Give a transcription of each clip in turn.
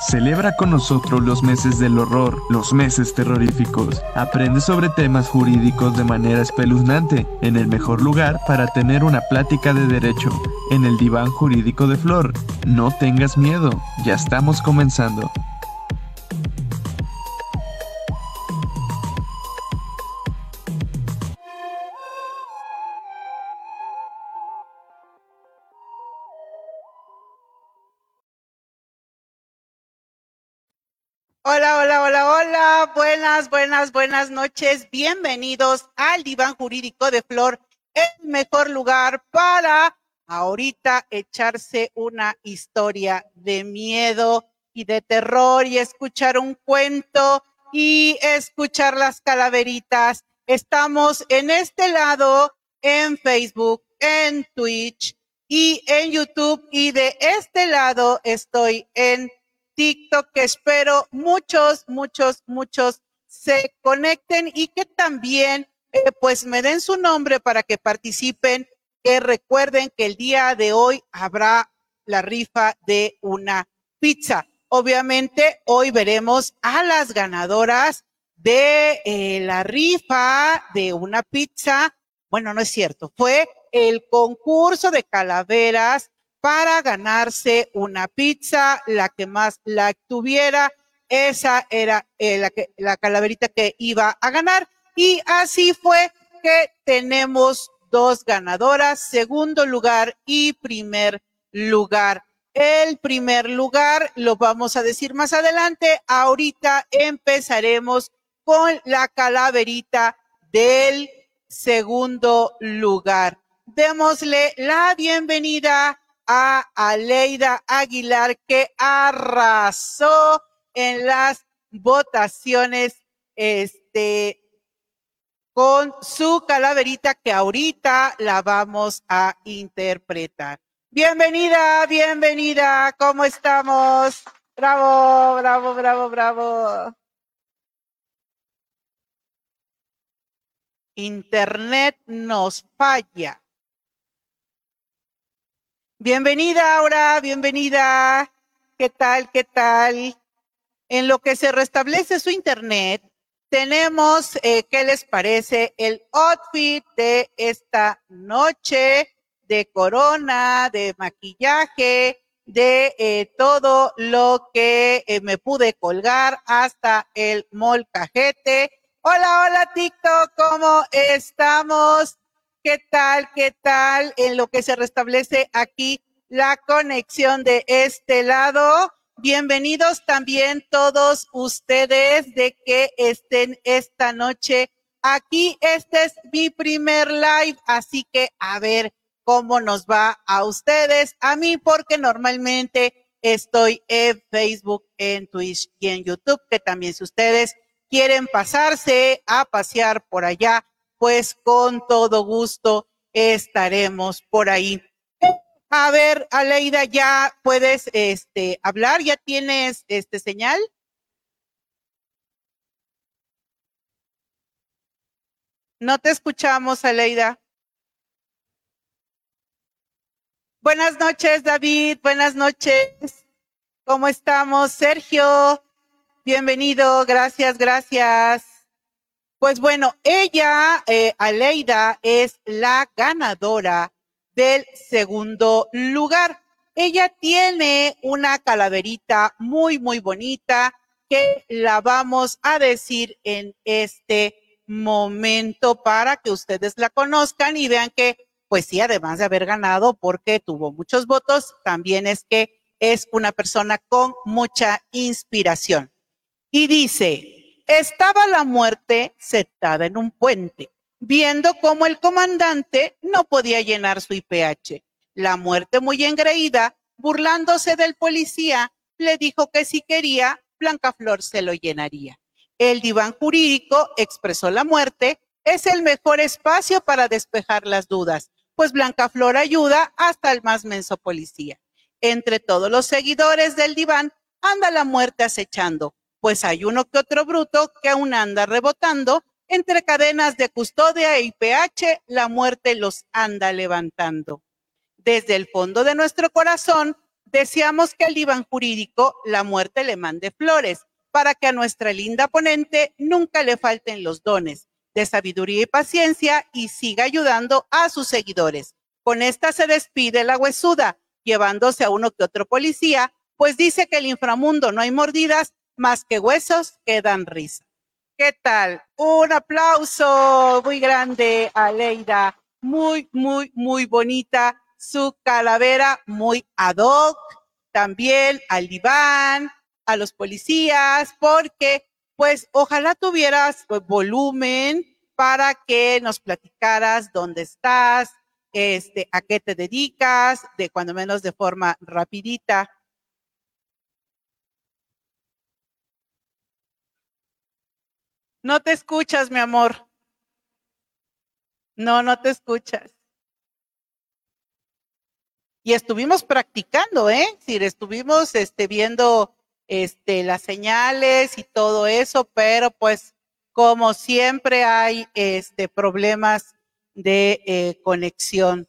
Celebra con nosotros los meses del horror, los meses terroríficos. Aprende sobre temas jurídicos de manera espeluznante, en el mejor lugar para tener una plática de derecho, en el diván jurídico de Flor. No tengas miedo, ya estamos comenzando. Buenas, noches. Bienvenidos al diván jurídico de Flor, el mejor lugar para ahorita echarse una historia de miedo y de terror y escuchar un cuento y escuchar las calaveritas. Estamos en este lado en Facebook, en Twitch y en YouTube y de este lado estoy en TikTok, que espero muchos, muchos, muchos se conecten y que también eh, pues me den su nombre para que participen, que recuerden que el día de hoy habrá la rifa de una pizza. Obviamente hoy veremos a las ganadoras de eh, la rifa de una pizza. Bueno, no es cierto, fue el concurso de calaveras para ganarse una pizza, la que más la tuviera, esa era eh, la, la calaverita que iba a ganar. Y así fue que tenemos dos ganadoras, segundo lugar y primer lugar. El primer lugar lo vamos a decir más adelante. Ahorita empezaremos con la calaverita del segundo lugar. Démosle la bienvenida a Aleida Aguilar que arrasó en las votaciones este con su calaverita que ahorita la vamos a interpretar. Bienvenida, bienvenida, ¿cómo estamos? Bravo, bravo, bravo, bravo. Internet nos falla. Bienvenida, Aura, bienvenida. ¿Qué tal? ¿Qué tal? En lo que se restablece su internet, tenemos, eh, ¿qué les parece? El outfit de esta noche de corona, de maquillaje, de eh, todo lo que eh, me pude colgar hasta el molcajete. Hola, hola TikTok, ¿cómo estamos? ¿Qué tal? ¿Qué tal? En lo que se restablece aquí la conexión de este lado. Bienvenidos también todos ustedes de que estén esta noche aquí. Este es mi primer live, así que a ver cómo nos va a ustedes, a mí, porque normalmente estoy en Facebook, en Twitch y en YouTube, que también si ustedes quieren pasarse a pasear por allá pues con todo gusto estaremos por ahí. A ver, Aleida, ya puedes este, hablar, ya tienes este señal. No te escuchamos, Aleida. Buenas noches, David. Buenas noches. ¿Cómo estamos? Sergio, bienvenido. Gracias, gracias. Pues bueno, ella, eh, Aleida, es la ganadora del segundo lugar. Ella tiene una calaverita muy, muy bonita que la vamos a decir en este momento para que ustedes la conozcan y vean que, pues sí, además de haber ganado porque tuvo muchos votos, también es que es una persona con mucha inspiración. Y dice, estaba la muerte sentada en un puente, viendo cómo el comandante no podía llenar su IPH. La muerte, muy engreída, burlándose del policía, le dijo que si quería, Flor se lo llenaría. El diván jurídico expresó la muerte, es el mejor espacio para despejar las dudas, pues Blanca Flor ayuda hasta el más menso policía. Entre todos los seguidores del diván anda la muerte acechando, pues hay uno que otro bruto que aún anda rebotando entre cadenas de custodia e IPH, la muerte los anda levantando. Desde el fondo de nuestro corazón, deseamos que al diván jurídico la muerte le mande flores para que a nuestra linda ponente nunca le falten los dones de sabiduría y paciencia y siga ayudando a sus seguidores. Con esta se despide la huesuda, llevándose a uno que otro policía, pues dice que el inframundo no hay mordidas más que huesos que dan risa. ¿Qué tal? Un aplauso muy grande a Leida. Muy, muy, muy bonita. Su calavera muy ad hoc. También al diván, a los policías, porque pues ojalá tuvieras pues, volumen para que nos platicaras dónde estás, este, a qué te dedicas, de cuando menos de forma rapidita. No te escuchas, mi amor. No, no te escuchas. Y estuvimos practicando, ¿eh? Sí, estuvimos este, viendo este, las señales y todo eso, pero pues como siempre hay este, problemas de eh, conexión.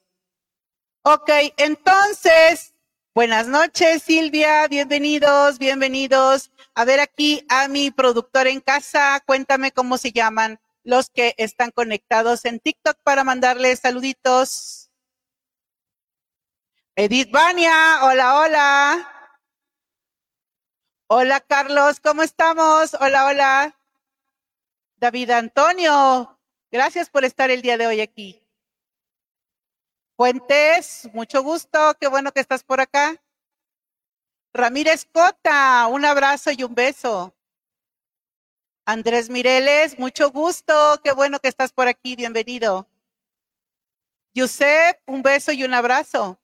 Ok, entonces, buenas noches Silvia, bienvenidos, bienvenidos. A ver aquí a mi productor en casa, cuéntame cómo se llaman los que están conectados en TikTok para mandarles saluditos. Edith Vania, hola, hola. Hola Carlos, ¿cómo estamos? Hola, hola. David Antonio, gracias por estar el día de hoy aquí. Fuentes, mucho gusto, qué bueno que estás por acá. Ramírez Cota, un abrazo y un beso. Andrés Mireles, mucho gusto, qué bueno que estás por aquí, bienvenido. Yusef, un beso y un abrazo.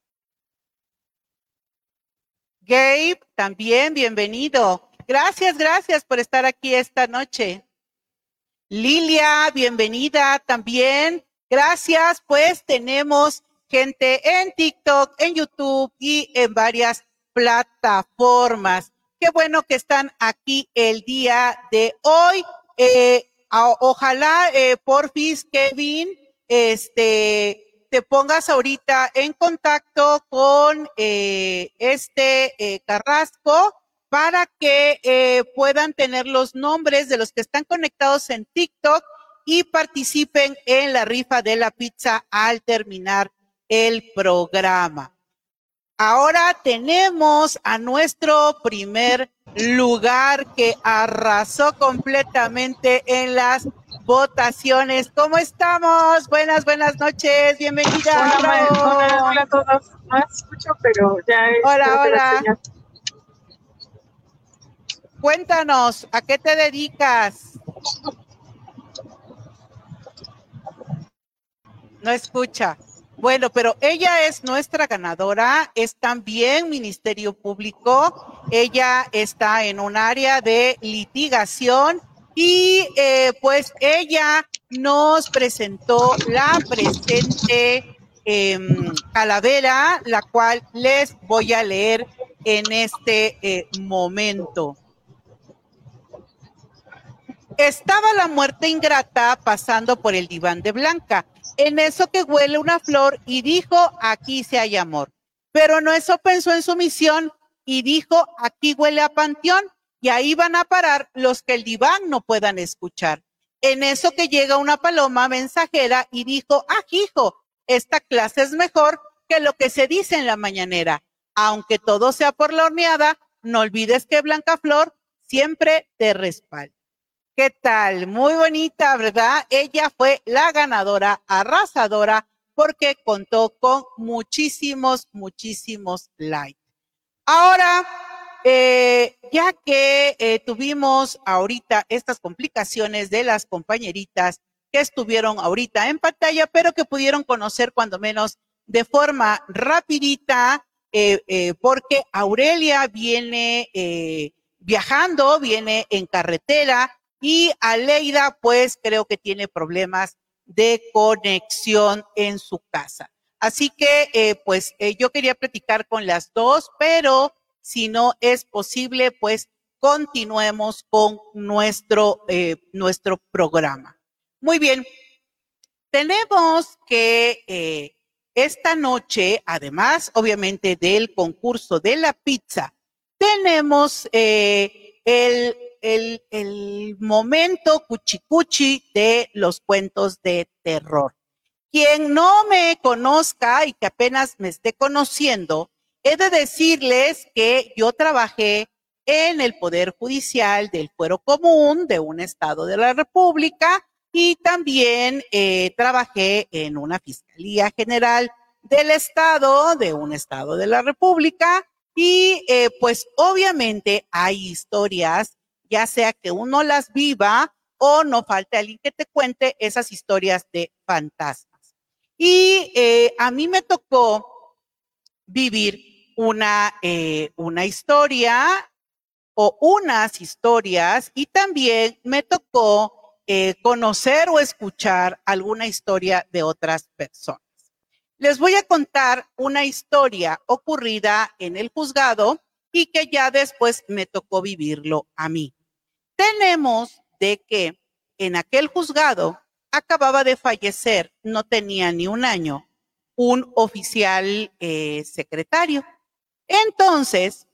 Gabe, también bienvenido. Gracias, gracias por estar aquí esta noche. Lilia, bienvenida también. Gracias, pues tenemos gente en TikTok, en YouTube y en varias plataformas. Qué bueno que están aquí el día de hoy. Eh, ojalá, eh, porfis, Kevin, este, te pongas ahorita en contacto con eh, este eh, Carrasco para que eh, puedan tener los nombres de los que están conectados en TikTok y participen en la rifa de la pizza al terminar el programa. Ahora tenemos a nuestro primer lugar que arrasó completamente en las votaciones. ¿Cómo estamos? Buenas, buenas noches. Bienvenida. Hola, hola, hola, a todos. No escucho, pero ya es Hola, hola. Cuéntanos, ¿a qué te dedicas? No escucha. Bueno, pero ella es nuestra ganadora, es también Ministerio Público, ella está en un área de litigación y eh, pues ella nos presentó la presente em, calavera, la cual les voy a leer en este eh, momento. Estaba la muerte ingrata pasando por el diván de Blanca, en eso que huele una flor y dijo, aquí se hay amor. Pero no eso pensó en su misión y dijo, aquí huele a panteón y ahí van a parar los que el diván no puedan escuchar. En eso que llega una paloma mensajera y dijo, ah, hijo, esta clase es mejor que lo que se dice en la mañanera. Aunque todo sea por la horneada, no olvides que Blanca Flor siempre te respalda. ¿Qué tal? Muy bonita, ¿verdad? Ella fue la ganadora arrasadora porque contó con muchísimos, muchísimos likes. Ahora, eh, ya que eh, tuvimos ahorita estas complicaciones de las compañeritas que estuvieron ahorita en pantalla, pero que pudieron conocer cuando menos de forma rapidita, eh, porque Aurelia viene viajando, viene en carretera y Aleida pues creo que tiene problemas de conexión en su casa. Así que pues yo quería platicar con las dos, pero si no es posible, pues continuemos con nuestro, eh, nuestro programa. Muy bien, tenemos que eh, esta noche, además, obviamente, del concurso de la pizza, tenemos eh, el, el, momento cuchicuchi de los cuentos de terror. Quien no me conozca y que apenas me esté conociendo, he de decirles que yo trabajé en el Poder Judicial del Fuero Común de un Estado de la República y también eh, trabajé en una Fiscalía General del Estado, de un Estado de la República y eh, pues obviamente hay historias, ya sea que uno las viva o no falte alguien que te cuente esas historias de fantasmas. Y eh, a mí me tocó vivir una, eh, una historia o unas historias y también me tocó eh, conocer o escuchar alguna historia de otras personas. Les voy a contar una historia ocurrida en el juzgado y que ya después me tocó vivirlo a mí. Tenemos de que en aquel juzgado acababa de fallecer, no tenía ni un año, un oficial eh, secretario. Entonces,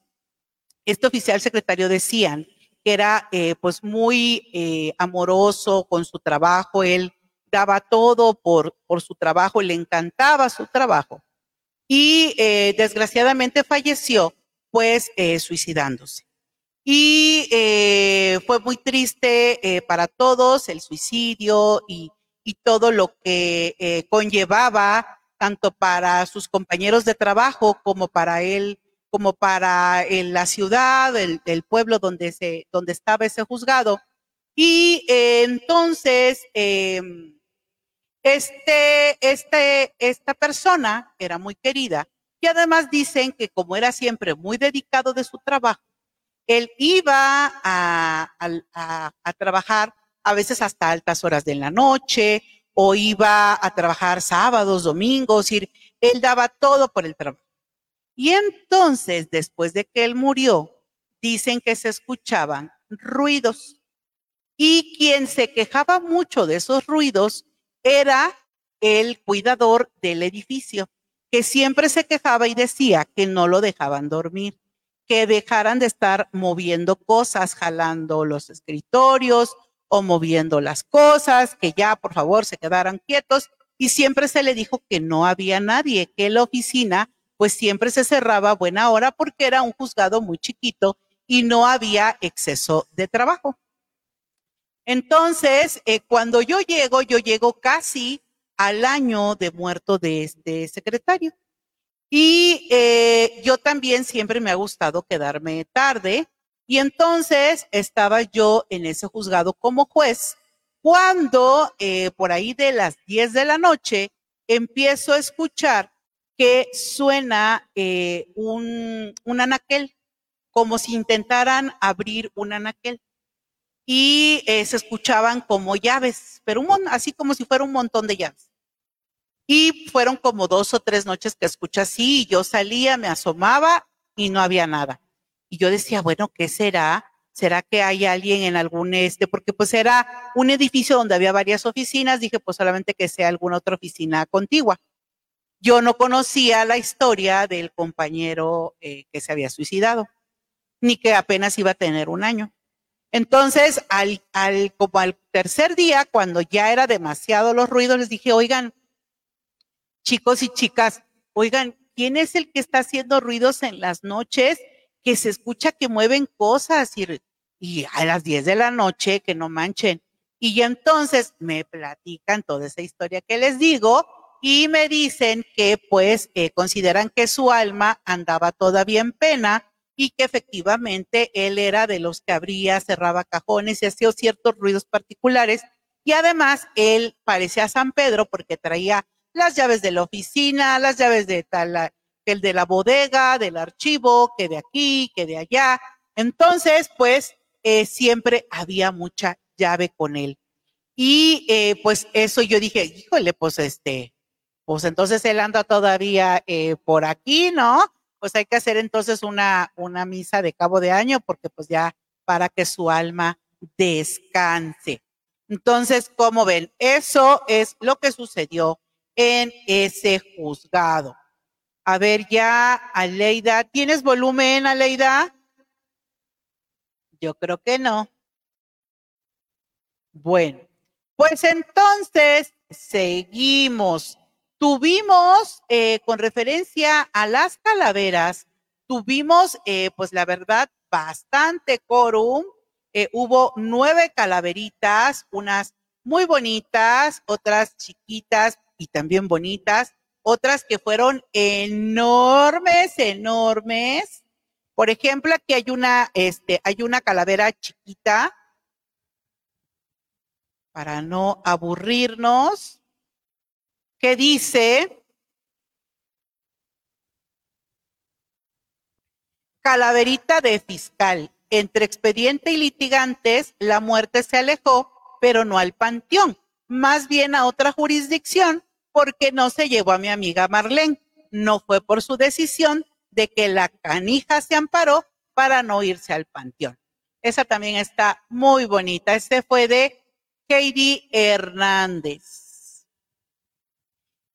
este oficial secretario decían que era eh, pues muy eh, amoroso con su trabajo, él daba todo por, por su trabajo, le encantaba su trabajo y desgraciadamente falleció pues suicidándose. Y eh, fue muy triste eh, para todos el suicidio y, todo lo que eh, conllevaba tanto para sus compañeros de trabajo como para él, como para la ciudad, el, el, pueblo donde, se, donde estaba ese juzgado. Y entonces, este, este, esta persona era muy querida y además dicen que como era siempre muy dedicado de su trabajo, él iba a, trabajar a veces hasta altas horas de la noche o iba a trabajar sábados, domingos, y él daba todo por el trabajo. Y entonces, después de que él murió, dicen que se escuchaban ruidos. Y quien se quejaba mucho de esos ruidos era el cuidador del edificio, que siempre se quejaba y decía que no lo dejaban dormir, que dejaran de estar moviendo cosas, jalando los escritorios o moviendo las cosas, que ya por favor se quedaran quietos. Y siempre se le dijo que no había nadie, que la oficina pues siempre se cerraba a buena hora porque era un juzgado muy chiquito y no había exceso de trabajo. Entonces, eh, cuando yo llego, yo llego casi al año de muerto de este secretario. Y eh, yo también siempre me ha gustado quedarme tarde. Y entonces estaba yo en ese juzgado como juez cuando eh, por ahí de las 10 de la noche empiezo a escuchar que suena eh, un, un anaquel, como si intentaran abrir un anaquel y eh, se escuchaban como llaves, pero un, así como si fuera un montón de llaves. Y fueron como dos o tres noches que escuché así, y yo salía, me asomaba y no había nada. Y yo decía, bueno, ¿qué será? ¿Será que hay alguien en algún este? Porque pues era un edificio donde había varias oficinas, dije pues solamente que sea alguna otra oficina contigua. Yo no conocía la historia del compañero eh, que se había suicidado, ni que apenas iba a tener un año. Entonces, al, al, como al tercer día, cuando ya era demasiado los ruidos, les dije, oigan, chicos y chicas, oigan, ¿quién es el que está haciendo ruidos en las noches? Que se escucha que mueven cosas y, a las 10 de la noche, que no manchen. Y entonces me platican toda esa historia que les digo y me dicen que pues consideran que su alma andaba todavía en pena y que efectivamente él era de los que abría, cerraba cajones y hacía ciertos ruidos particulares. Y además él parecía San Pedro porque traía las llaves de la oficina, las llaves de tal, el de la bodega, del archivo, que de aquí, que de allá. Entonces, pues eh, siempre había mucha llave con él. Y eh, pues eso yo dije, híjole, pues este, pues entonces él anda todavía eh, por aquí, ¿no? pues hay que hacer entonces una, una misa de cabo de año porque pues ya para que su alma descanse. Entonces, como ven, eso es lo que sucedió en ese juzgado. A ver ya, Aleida, ¿tienes volumen, Aleida? Yo creo que no. Bueno, pues entonces seguimos. Tuvimos, eh, con referencia a las calaveras, tuvimos, eh, pues la verdad, bastante quórum. Eh, hubo nueve calaveritas, unas muy bonitas, otras chiquitas y también bonitas, otras que fueron enormes, enormes. Por ejemplo, aquí hay una, este, hay una calavera chiquita para no aburrirnos, que dice, calaverita de fiscal, entre expediente y litigantes, la muerte se alejó, pero no al panteón, más bien a otra jurisdicción, porque no se llevó a mi amiga Marlene. No fue por su decisión de que la canija se amparó para no irse al panteón. Esa también está muy bonita. Este fue de Katie Hernández.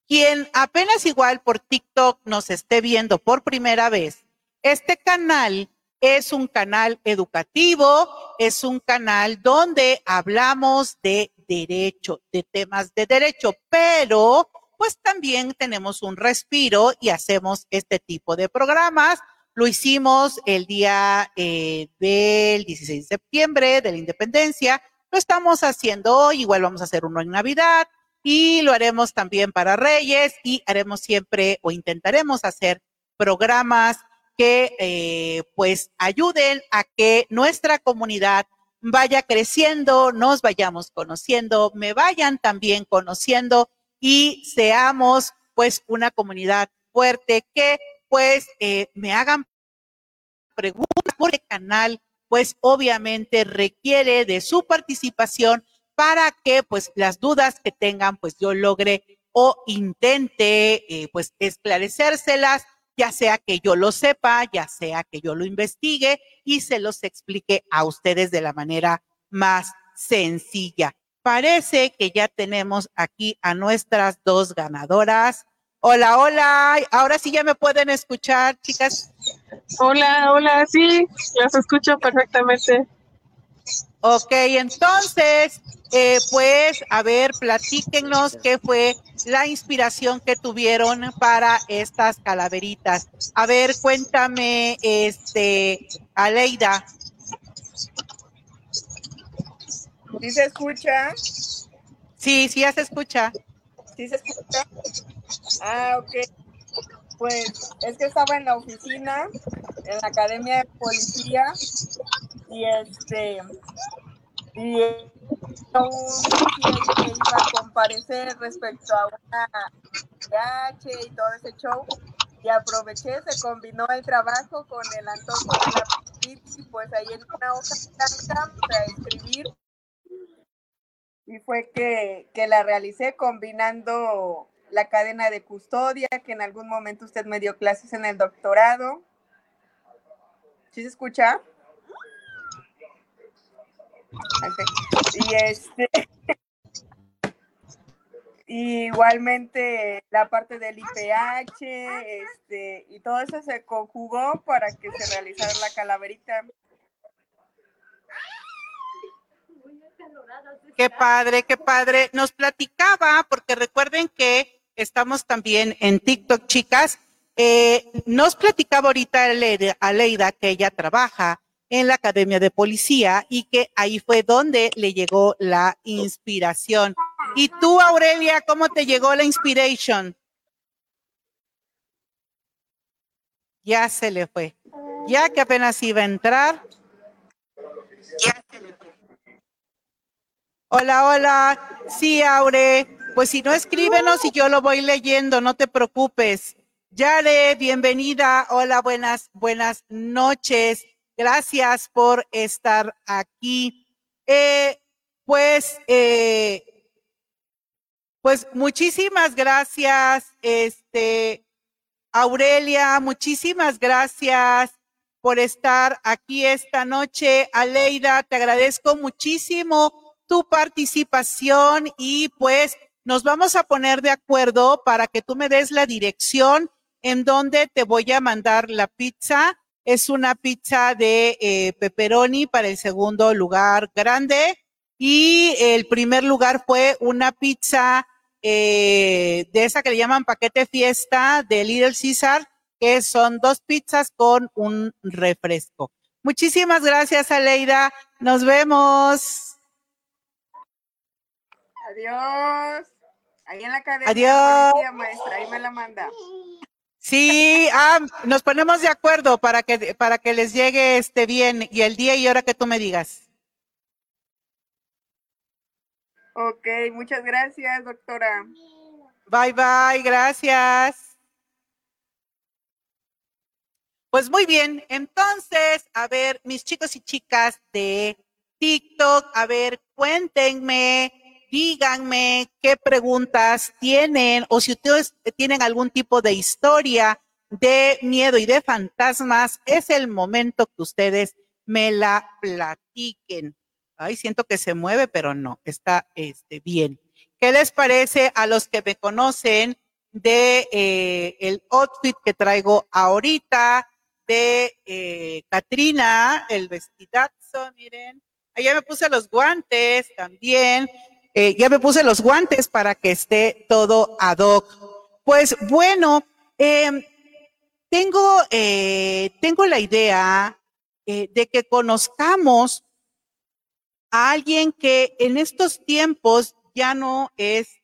Quien apenas igual por TikTok nos esté viendo por primera vez, este canal es un canal educativo, es un canal donde hablamos de derecho, de temas de derecho, pero pues también tenemos un respiro y hacemos este tipo de programas. Lo hicimos el día eh, del 16 de septiembre de la independencia lo estamos haciendo hoy, igual vamos a hacer uno en Navidad y lo haremos también para Reyes y haremos siempre o intentaremos hacer programas que eh, pues ayuden a que nuestra comunidad vaya creciendo, nos vayamos conociendo, me vayan también conociendo y seamos pues una comunidad fuerte que pues eh, me hagan preguntas por el canal pues obviamente requiere de su participación para que pues las dudas que tengan pues yo logre o intente eh, pues esclarecérselas, ya sea que yo lo sepa, ya sea que yo lo investigue y se los explique a ustedes de la manera más sencilla. Parece que ya tenemos aquí a nuestras dos ganadoras. Hola, hola. Ahora sí ya me pueden escuchar, chicas. Hola, hola, sí, las escucho perfectamente. Ok, entonces, eh, pues, a ver, platíquenos qué fue la inspiración que tuvieron para estas calaveritas. A ver, cuéntame, este, Aleida. ¿Sí se escucha? Sí, sí, ya se escucha. ¿Sí se escucha? Ah, ok. Pues es que estaba en la oficina, en la academia de policía, y este, y que iba a comparecer respecto a una H y todo ese show, y aproveché, se combinó el trabajo con el antojo de la y pues ahí en una hoja blanca para escribir y fue que, que la realicé combinando la cadena de custodia, que en algún momento usted me dio clases en el doctorado. ¿Sí se escucha? Y este igualmente la parte del IPH, este, y todo eso se conjugó para que se realizara la calaverita. Qué padre, qué padre. Nos platicaba, porque recuerden que estamos también en TikTok, chicas. Eh, nos platicaba ahorita Aleida que ella trabaja en la Academia de Policía y que ahí fue donde le llegó la inspiración. ¿Y tú, Aurelia, cómo te llegó la inspiración? Ya se le fue. Ya que apenas iba a entrar. Ya se le fue. Hola, hola. Sí, Aure. Pues si no, escríbenos y yo lo voy leyendo, no te preocupes. Yare, bienvenida. Hola, buenas, buenas noches. Gracias por estar aquí. Eh, pues, eh, pues muchísimas gracias, este, Aurelia, muchísimas gracias por estar aquí esta noche. Aleida, te agradezco muchísimo tu participación y pues nos vamos a poner de acuerdo para que tú me des la dirección en donde te voy a mandar la pizza. Es una pizza de eh, pepperoni para el segundo lugar grande y el primer lugar fue una pizza eh, de esa que le llaman paquete fiesta de Little Caesar, que son dos pizzas con un refresco. Muchísimas gracias, Aleida. Nos vemos. Adiós. Ahí en la academia. Adiós. maestra, ahí me la manda. Sí, ah, nos ponemos de acuerdo para que, para que les llegue este bien y el día y hora que tú me digas. Ok, muchas gracias, doctora. Bye, bye, gracias. Pues muy bien, entonces, a ver, mis chicos y chicas de TikTok, a ver, cuéntenme, díganme qué preguntas tienen o si ustedes tienen algún tipo de historia de miedo y de fantasmas, es el momento que ustedes me la platiquen. Ay, siento que se mueve, pero no, está este, bien. ¿Qué les parece a los que me conocen de eh, el outfit que traigo ahorita de eh, Katrina, el vestidazo, miren. Ya me puse los guantes también. Eh, ya me puse los guantes para que esté todo ad hoc. Pues bueno, em, tengo, tengo la idea de que conozcamos a alguien que en estos tiempos ya no es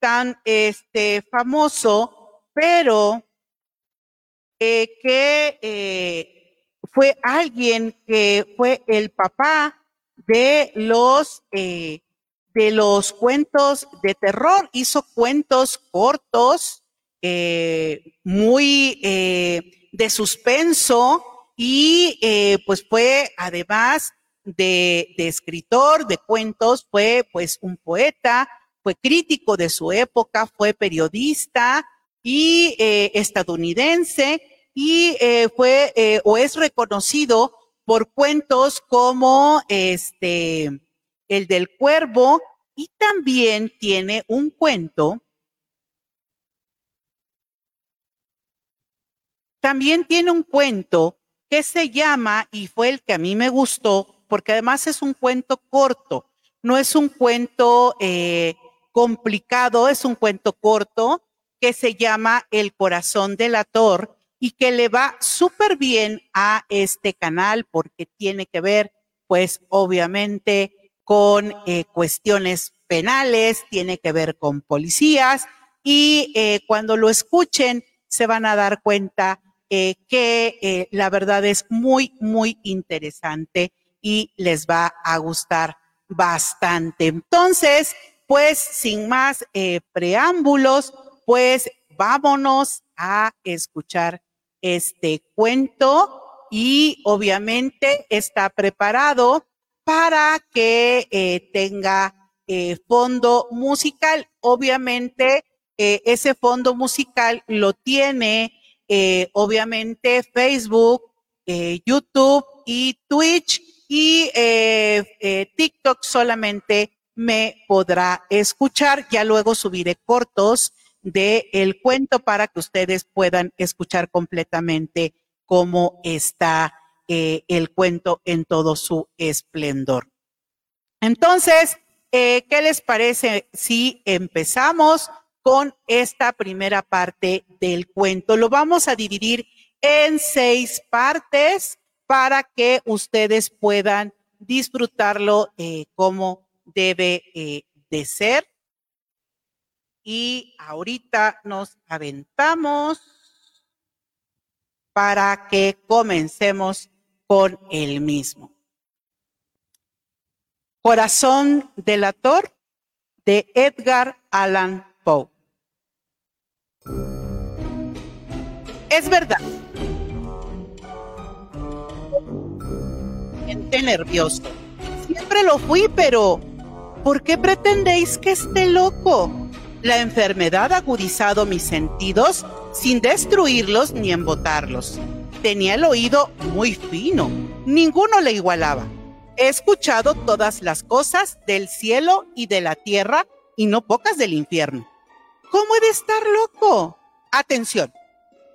tan este, famoso, pero eh, que eh, fue alguien que fue el papá de los eh, de los cuentos de terror, hizo cuentos cortos, muy de suspenso y pues fue además de, escritor, de cuentos, fue pues un poeta, fue crítico de su época, fue periodista y eh, estadounidense y eh, fue eh, o es reconocido por cuentos como este el del cuervo y también tiene un cuento. También tiene un cuento que se llama, y fue el que a mí me gustó, porque además es un cuento corto, no es un cuento eh, complicado, es un cuento corto que se llama El corazón del ator y que le va súper bien a este canal porque tiene que ver, pues obviamente, con eh, cuestiones penales, tiene que ver con policías y eh, cuando lo escuchen se van a dar cuenta que la verdad es muy, muy interesante y les va a gustar bastante. Entonces, pues sin más eh, preámbulos, pues vámonos a escuchar este cuento y obviamente está preparado para que eh, tenga eh, fondo musical. Obviamente ese fondo musical lo tiene obviamente Facebook, YouTube y Twitch y eh, eh, TikTok solamente me podrá escuchar. Ya luego subiré cortos de el cuento para que ustedes puedan escuchar completamente cómo está eh, el cuento en todo su esplendor. Entonces, ¿qué les parece si empezamos con esta primera parte del cuento? Lo vamos a dividir en seis partes para que ustedes puedan disfrutarlo eh, como debe eh, de ser. Y ahorita nos aventamos para que comencemos con el mismo. Corazón delator de Edgar Allan Poe. Es verdad nervioso. Siempre lo fui, pero ¿por qué pretendéis que esté loco? La enfermedad ha agudizado mis sentidos sin destruirlos ni embotarlos. Tenía el oído muy fino, ninguno le igualaba. He escuchado todas las cosas del cielo y de la tierra y no pocas del infierno. ¿Cómo he de estar loco? Atención,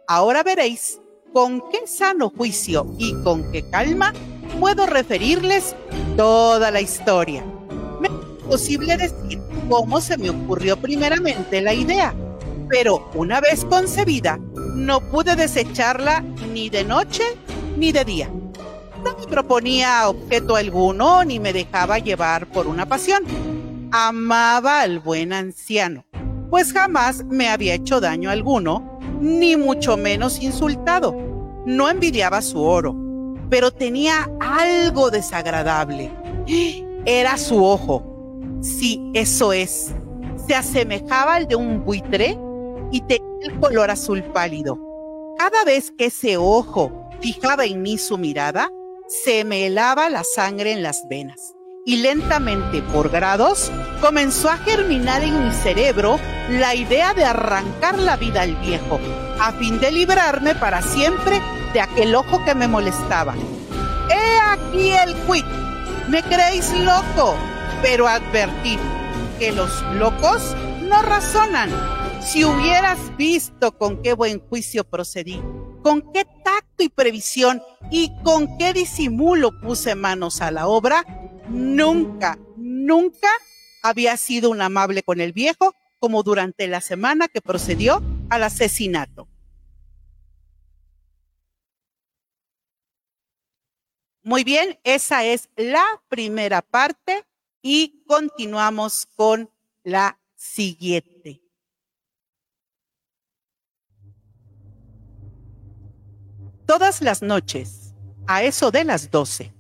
ahora veréis con qué sano juicio y con qué calma puedo referirles toda la historia. Me es posible decir cómo se me ocurrió primeramente la idea, pero una vez concebida, no pude desecharla ni de noche ni de día. No me proponía objeto alguno ni me dejaba llevar por una pasión. Amaba al buen anciano, pues jamás me había hecho daño alguno, ni mucho menos insultado. No envidiaba su oro, pero tenía algo desagradable. Era su ojo. Sí, eso es. Se asemejaba al de un buitre y tenía el color azul pálido. Cada vez que ese ojo fijaba en mí su mirada, se me helaba la sangre en las venas y lentamente por grados comenzó a germinar en mi cerebro la idea de arrancar la vida al viejo a fin de librarme para siempre de aquel ojo que me molestaba. He aquí el quit. Me creéis loco, pero advertid que los locos no razonan. Si hubieras visto con qué buen juicio procedí, con qué tacto y previsión y con qué disimulo puse manos a la obra, nunca, nunca había sido un amable con el viejo como durante la semana que procedió al asesinato. Muy bien, esa es la primera parte y continuamos con la siguiente. Todas las noches, a eso de las doce,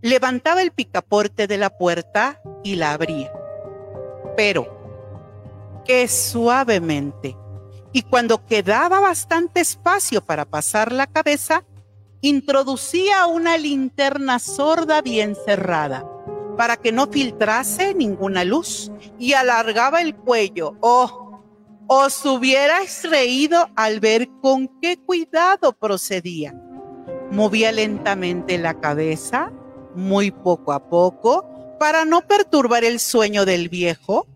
levantaba el picaporte de la puerta y la abría. Pero, que suavemente, y cuando quedaba bastante espacio para pasar la cabeza, introducía una linterna sorda bien cerrada para que no filtrase ninguna luz y alargaba el cuello. Oh, os hubierais reído al ver con qué cuidado procedía. Movía lentamente la cabeza, muy poco a poco, para no perturbar el sueño del viejo,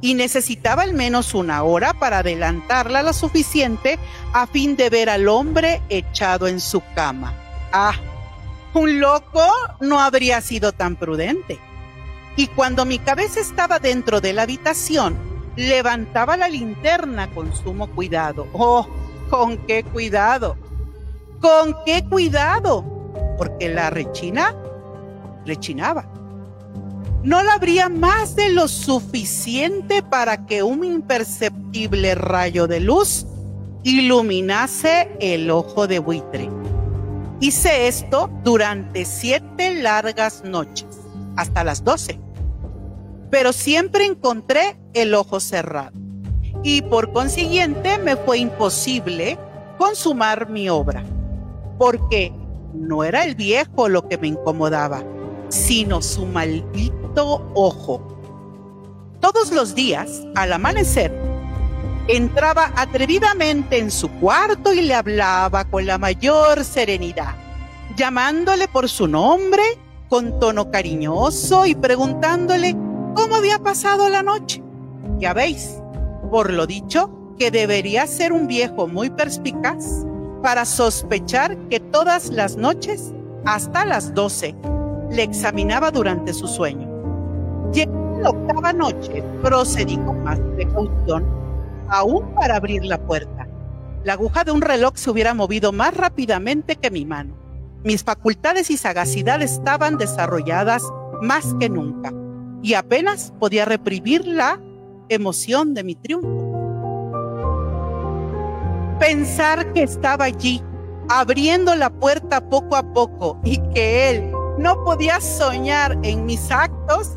y necesitaba al menos una hora para adelantarla lo suficiente a fin de ver al hombre echado en su cama. Ah, un loco no habría sido tan prudente. Y cuando mi cabeza estaba dentro de la habitación, levantaba la linterna con sumo cuidado. Oh, con qué cuidado. Con qué cuidado. Porque la rechina rechinaba no la abría más de lo suficiente para que un imperceptible rayo de luz iluminase el ojo de buitre. Hice esto durante siete largas noches, hasta las doce, pero siempre encontré el ojo cerrado y por consiguiente me fue imposible consumar mi obra, porque no era el viejo lo que me incomodaba, sino su maldito ojo. Todos los días, al amanecer, entraba atrevidamente en su cuarto y le hablaba con la mayor serenidad, llamándole por su nombre con tono cariñoso y preguntándole cómo había pasado la noche. Ya veis, por lo dicho, que debería ser un viejo muy perspicaz para sospechar que todas las noches, hasta las doce, le examinaba durante su sueño. Llegó la octava noche, procedí con más precaución, aún para abrir la puerta. La aguja de un reloj se hubiera movido más rápidamente que mi mano. Mis facultades y sagacidad estaban desarrolladas más que nunca y apenas podía reprimir la emoción de mi triunfo. Pensar que estaba allí, abriendo la puerta poco a poco y que él, no podía soñar en mis actos.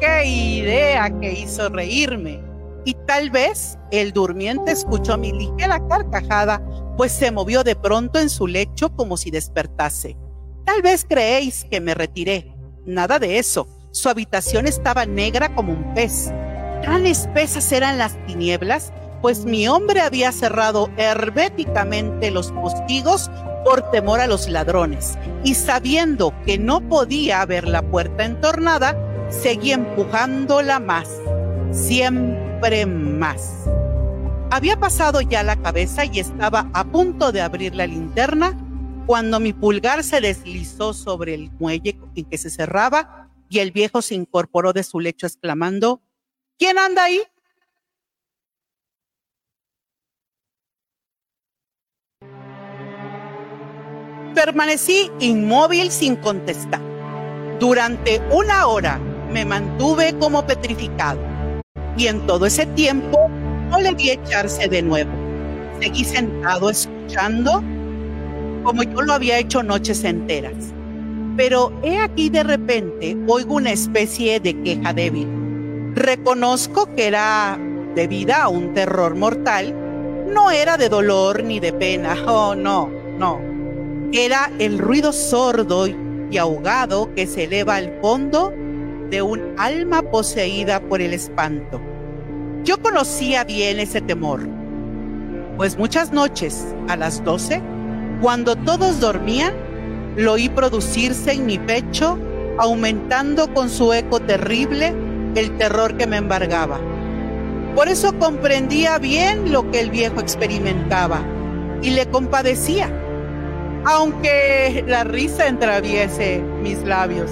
¡Qué idea que hizo reírme! Y tal vez el durmiente escuchó mi ligera carcajada, pues se movió de pronto en su lecho como si despertase. Tal vez creéis que me retiré. Nada de eso. Su habitación estaba negra como un pez. Tan espesas eran las tinieblas, pues mi hombre había cerrado herméticamente los postigos por temor a los ladrones, y sabiendo que no podía ver la puerta entornada, seguía empujándola más siempre más. Había pasado ya la cabeza y estaba a punto de abrir la linterna cuando mi pulgar se deslizó sobre el muelle en que se cerraba y el viejo se incorporó de su lecho exclamando, ¿quién anda ahí? Permanecí inmóvil sin contestar. Durante una hora me mantuve como petrificado y en todo ese tiempo no le vi echarse de nuevo. Seguí sentado escuchando como yo lo había hecho noches enteras. Pero he aquí de repente oigo una especie de queja débil. Reconozco que era debida a un terror mortal. No era de dolor ni de pena. Oh, no, no. Era el ruido sordo y ahogado que se eleva al fondo de un alma poseída por el espanto. Yo conocía bien ese temor, pues muchas noches a las doce, cuando todos dormían, lo oí producirse en mi pecho, aumentando con su eco terrible el terror que me embargaba. Por eso comprendía bien lo que el viejo experimentaba y le compadecía, aunque la risa entraviese mis labios.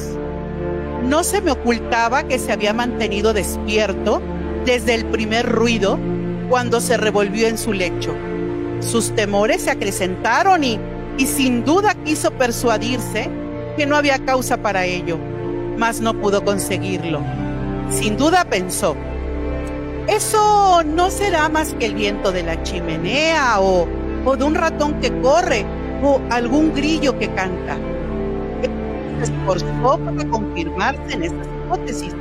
No se me ocultaba que se había mantenido despierto desde el primer ruido cuando se revolvió en su lecho. Sus temores se acrecentaron y, y sin duda quiso persuadirse que no había causa para ello, mas no pudo conseguirlo. Sin duda pensó, eso no será más que el viento de la chimenea o, o de un ratón que corre o algún grillo que canta. Se esforzó para confirmarse en estas hipótesis,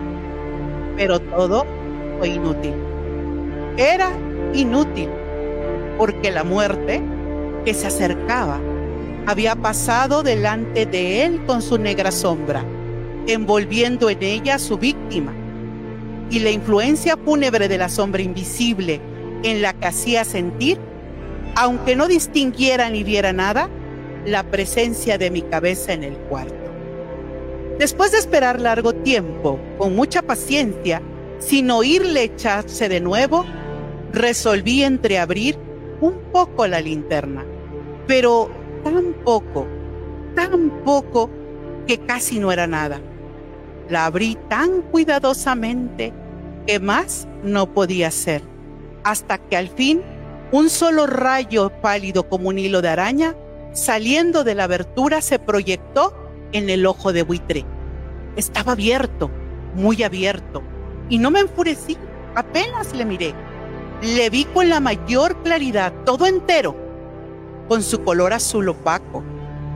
pero todo fue inútil. Era inútil, porque la muerte que se acercaba había pasado delante de él con su negra sombra, envolviendo en ella a su víctima. Y la influencia fúnebre de la sombra invisible en la que hacía sentir, aunque no distinguiera ni viera nada, la presencia de mi cabeza en el cuarto. Después de esperar largo tiempo, con mucha paciencia, sin oírle echarse de nuevo, resolví entreabrir un poco la linterna, pero tan poco, tan poco que casi no era nada. La abrí tan cuidadosamente que más no podía ser, hasta que al fin un solo rayo pálido como un hilo de araña, saliendo de la abertura, se proyectó en el ojo de buitre. Estaba abierto, muy abierto, y no me enfurecí, apenas le miré. Le vi con la mayor claridad, todo entero, con su color azul opaco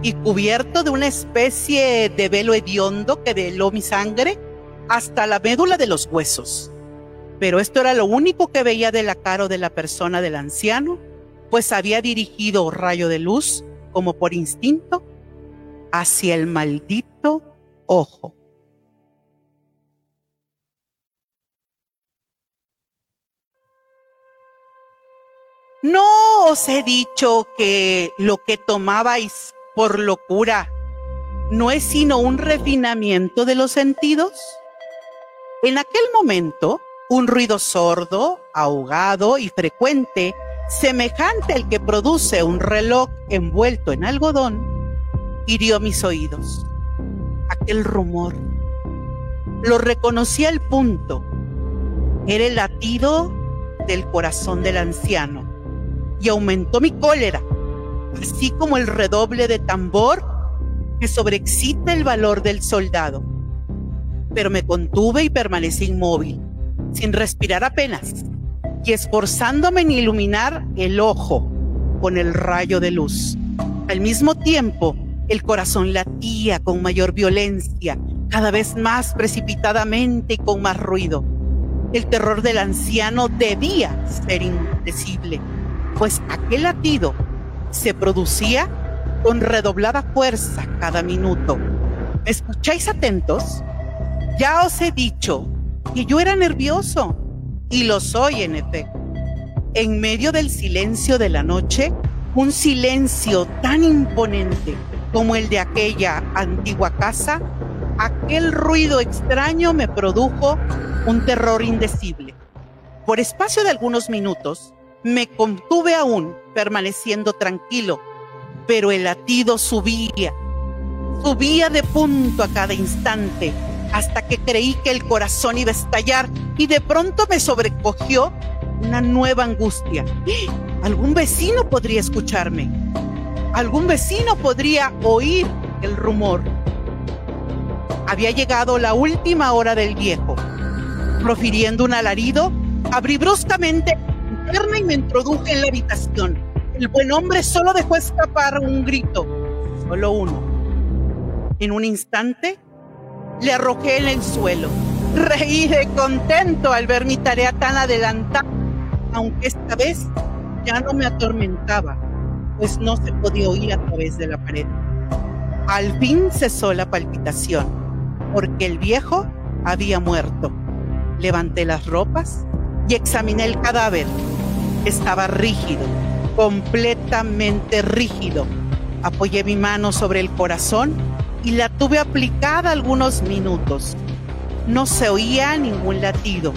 y cubierto de una especie de velo hediondo que veló mi sangre hasta la médula de los huesos. Pero esto era lo único que veía de la cara de la persona del anciano, pues había dirigido rayo de luz, como por instinto, hacia el maldito ojo. ¿No os he dicho que lo que tomabais por locura no es sino un refinamiento de los sentidos? En aquel momento, un ruido sordo, ahogado y frecuente, semejante al que produce un reloj envuelto en algodón, hirió mis oídos. Aquel rumor. Lo reconocí al punto. Era el latido del corazón del anciano y aumentó mi cólera, así como el redoble de tambor que sobreexcita el valor del soldado. Pero me contuve y permanecí inmóvil, sin respirar apenas, y esforzándome en iluminar el ojo con el rayo de luz. Al mismo tiempo, el corazón latía con mayor violencia, cada vez más precipitadamente y con más ruido. El terror del anciano debía ser indecible pues aquel latido se producía con redoblada fuerza cada minuto. ¿Me escucháis atentos? Ya os he dicho que yo era nervioso y lo soy en efecto. En medio del silencio de la noche, un silencio tan imponente como el de aquella antigua casa, aquel ruido extraño me produjo un terror indecible. Por espacio de algunos minutos, me contuve aún, permaneciendo tranquilo, pero el latido subía, subía de punto a cada instante, hasta que creí que el corazón iba a estallar y de pronto me sobrecogió una nueva angustia. Algún vecino podría escucharme. Algún vecino podría oír el rumor. Había llegado la última hora del viejo. Profiriendo un alarido, abrí bruscamente la interna y me introduje en la habitación. El buen hombre solo dejó escapar un grito, solo uno. En un instante, le arrojé en el suelo. Reí de contento al ver mi tarea tan adelantada, aunque esta vez ya no me atormentaba, pues no se podía oír a través de la pared. Al fin cesó la palpitación, porque el viejo había muerto. Levanté las ropas examiné el cadáver. Estaba rígido, completamente rígido. Apoyé mi mano sobre el corazón y la tuve aplicada algunos minutos. No se oía ningún latido.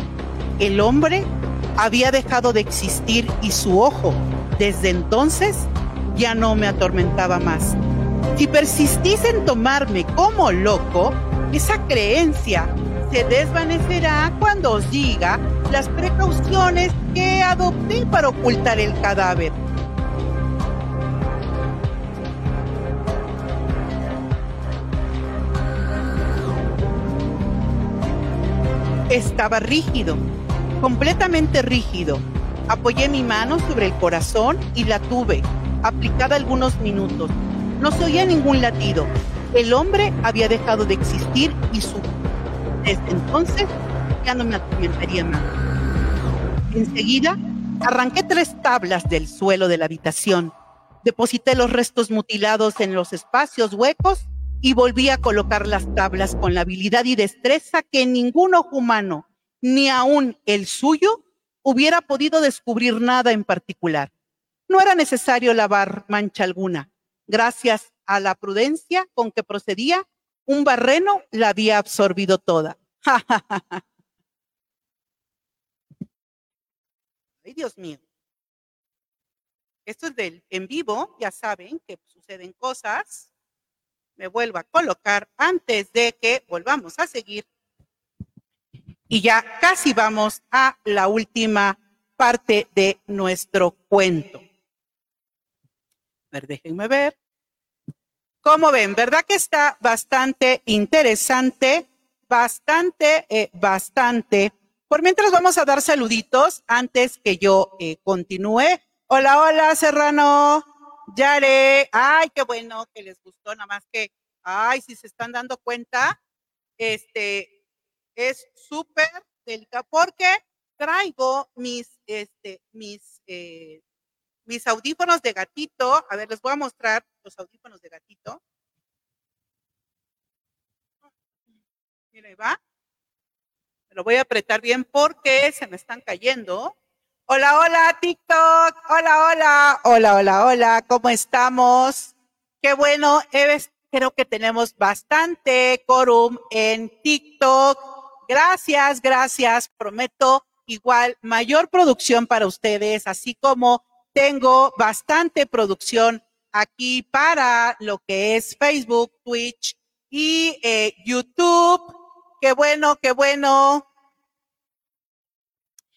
El hombre había dejado de existir y su ojo, desde entonces, ya no me atormentaba más. Si persistís en tomarme como loco, esa creencia se desvanecerá cuando os diga las precauciones que adopté para ocultar el cadáver. Estaba rígido, completamente rígido. Apoyé mi mano sobre el corazón y la tuve, aplicada algunos minutos. No se oía ningún latido. El hombre había dejado de existir y su... Desde entonces ya no me atormentaría más. Enseguida arranqué tres tablas del suelo de la habitación, deposité los restos mutilados en los espacios huecos y volví a colocar las tablas con la habilidad y destreza que ningún ojo humano, ni aún el suyo, hubiera podido descubrir nada en particular. No era necesario lavar mancha alguna. Gracias a la prudencia con que procedía, un barreno la había absorbido toda. Ay, Dios mío. Esto es del en vivo, ya saben que suceden cosas me vuelvo a colocar antes de que volvamos a seguir. Y ya casi vamos a la última parte de nuestro cuento. A ver, déjenme ver. Como ven, ¿verdad que está bastante interesante? Bastante, eh, bastante. Por mientras vamos a dar saluditos antes que yo eh, continúe. Hola, hola, Serrano. Yare, ay, qué bueno que les gustó, nada más que, ay, si se están dando cuenta, este, es súper delicado, porque traigo mis, este, mis, eh, mis audífonos de gatito, a ver, les voy a mostrar los audífonos de gatito. Mira, ahí va. Me lo voy a apretar bien porque se me están cayendo. Hola, hola, TikTok. Hola, hola. Hola, hola, hola. ¿Cómo estamos? Qué bueno. creo que tenemos bastante quórum en TikTok. Gracias, gracias. Prometo igual mayor producción para ustedes, así como tengo bastante producción aquí para lo que es Facebook, Twitch y eh, YouTube. Qué bueno, qué bueno.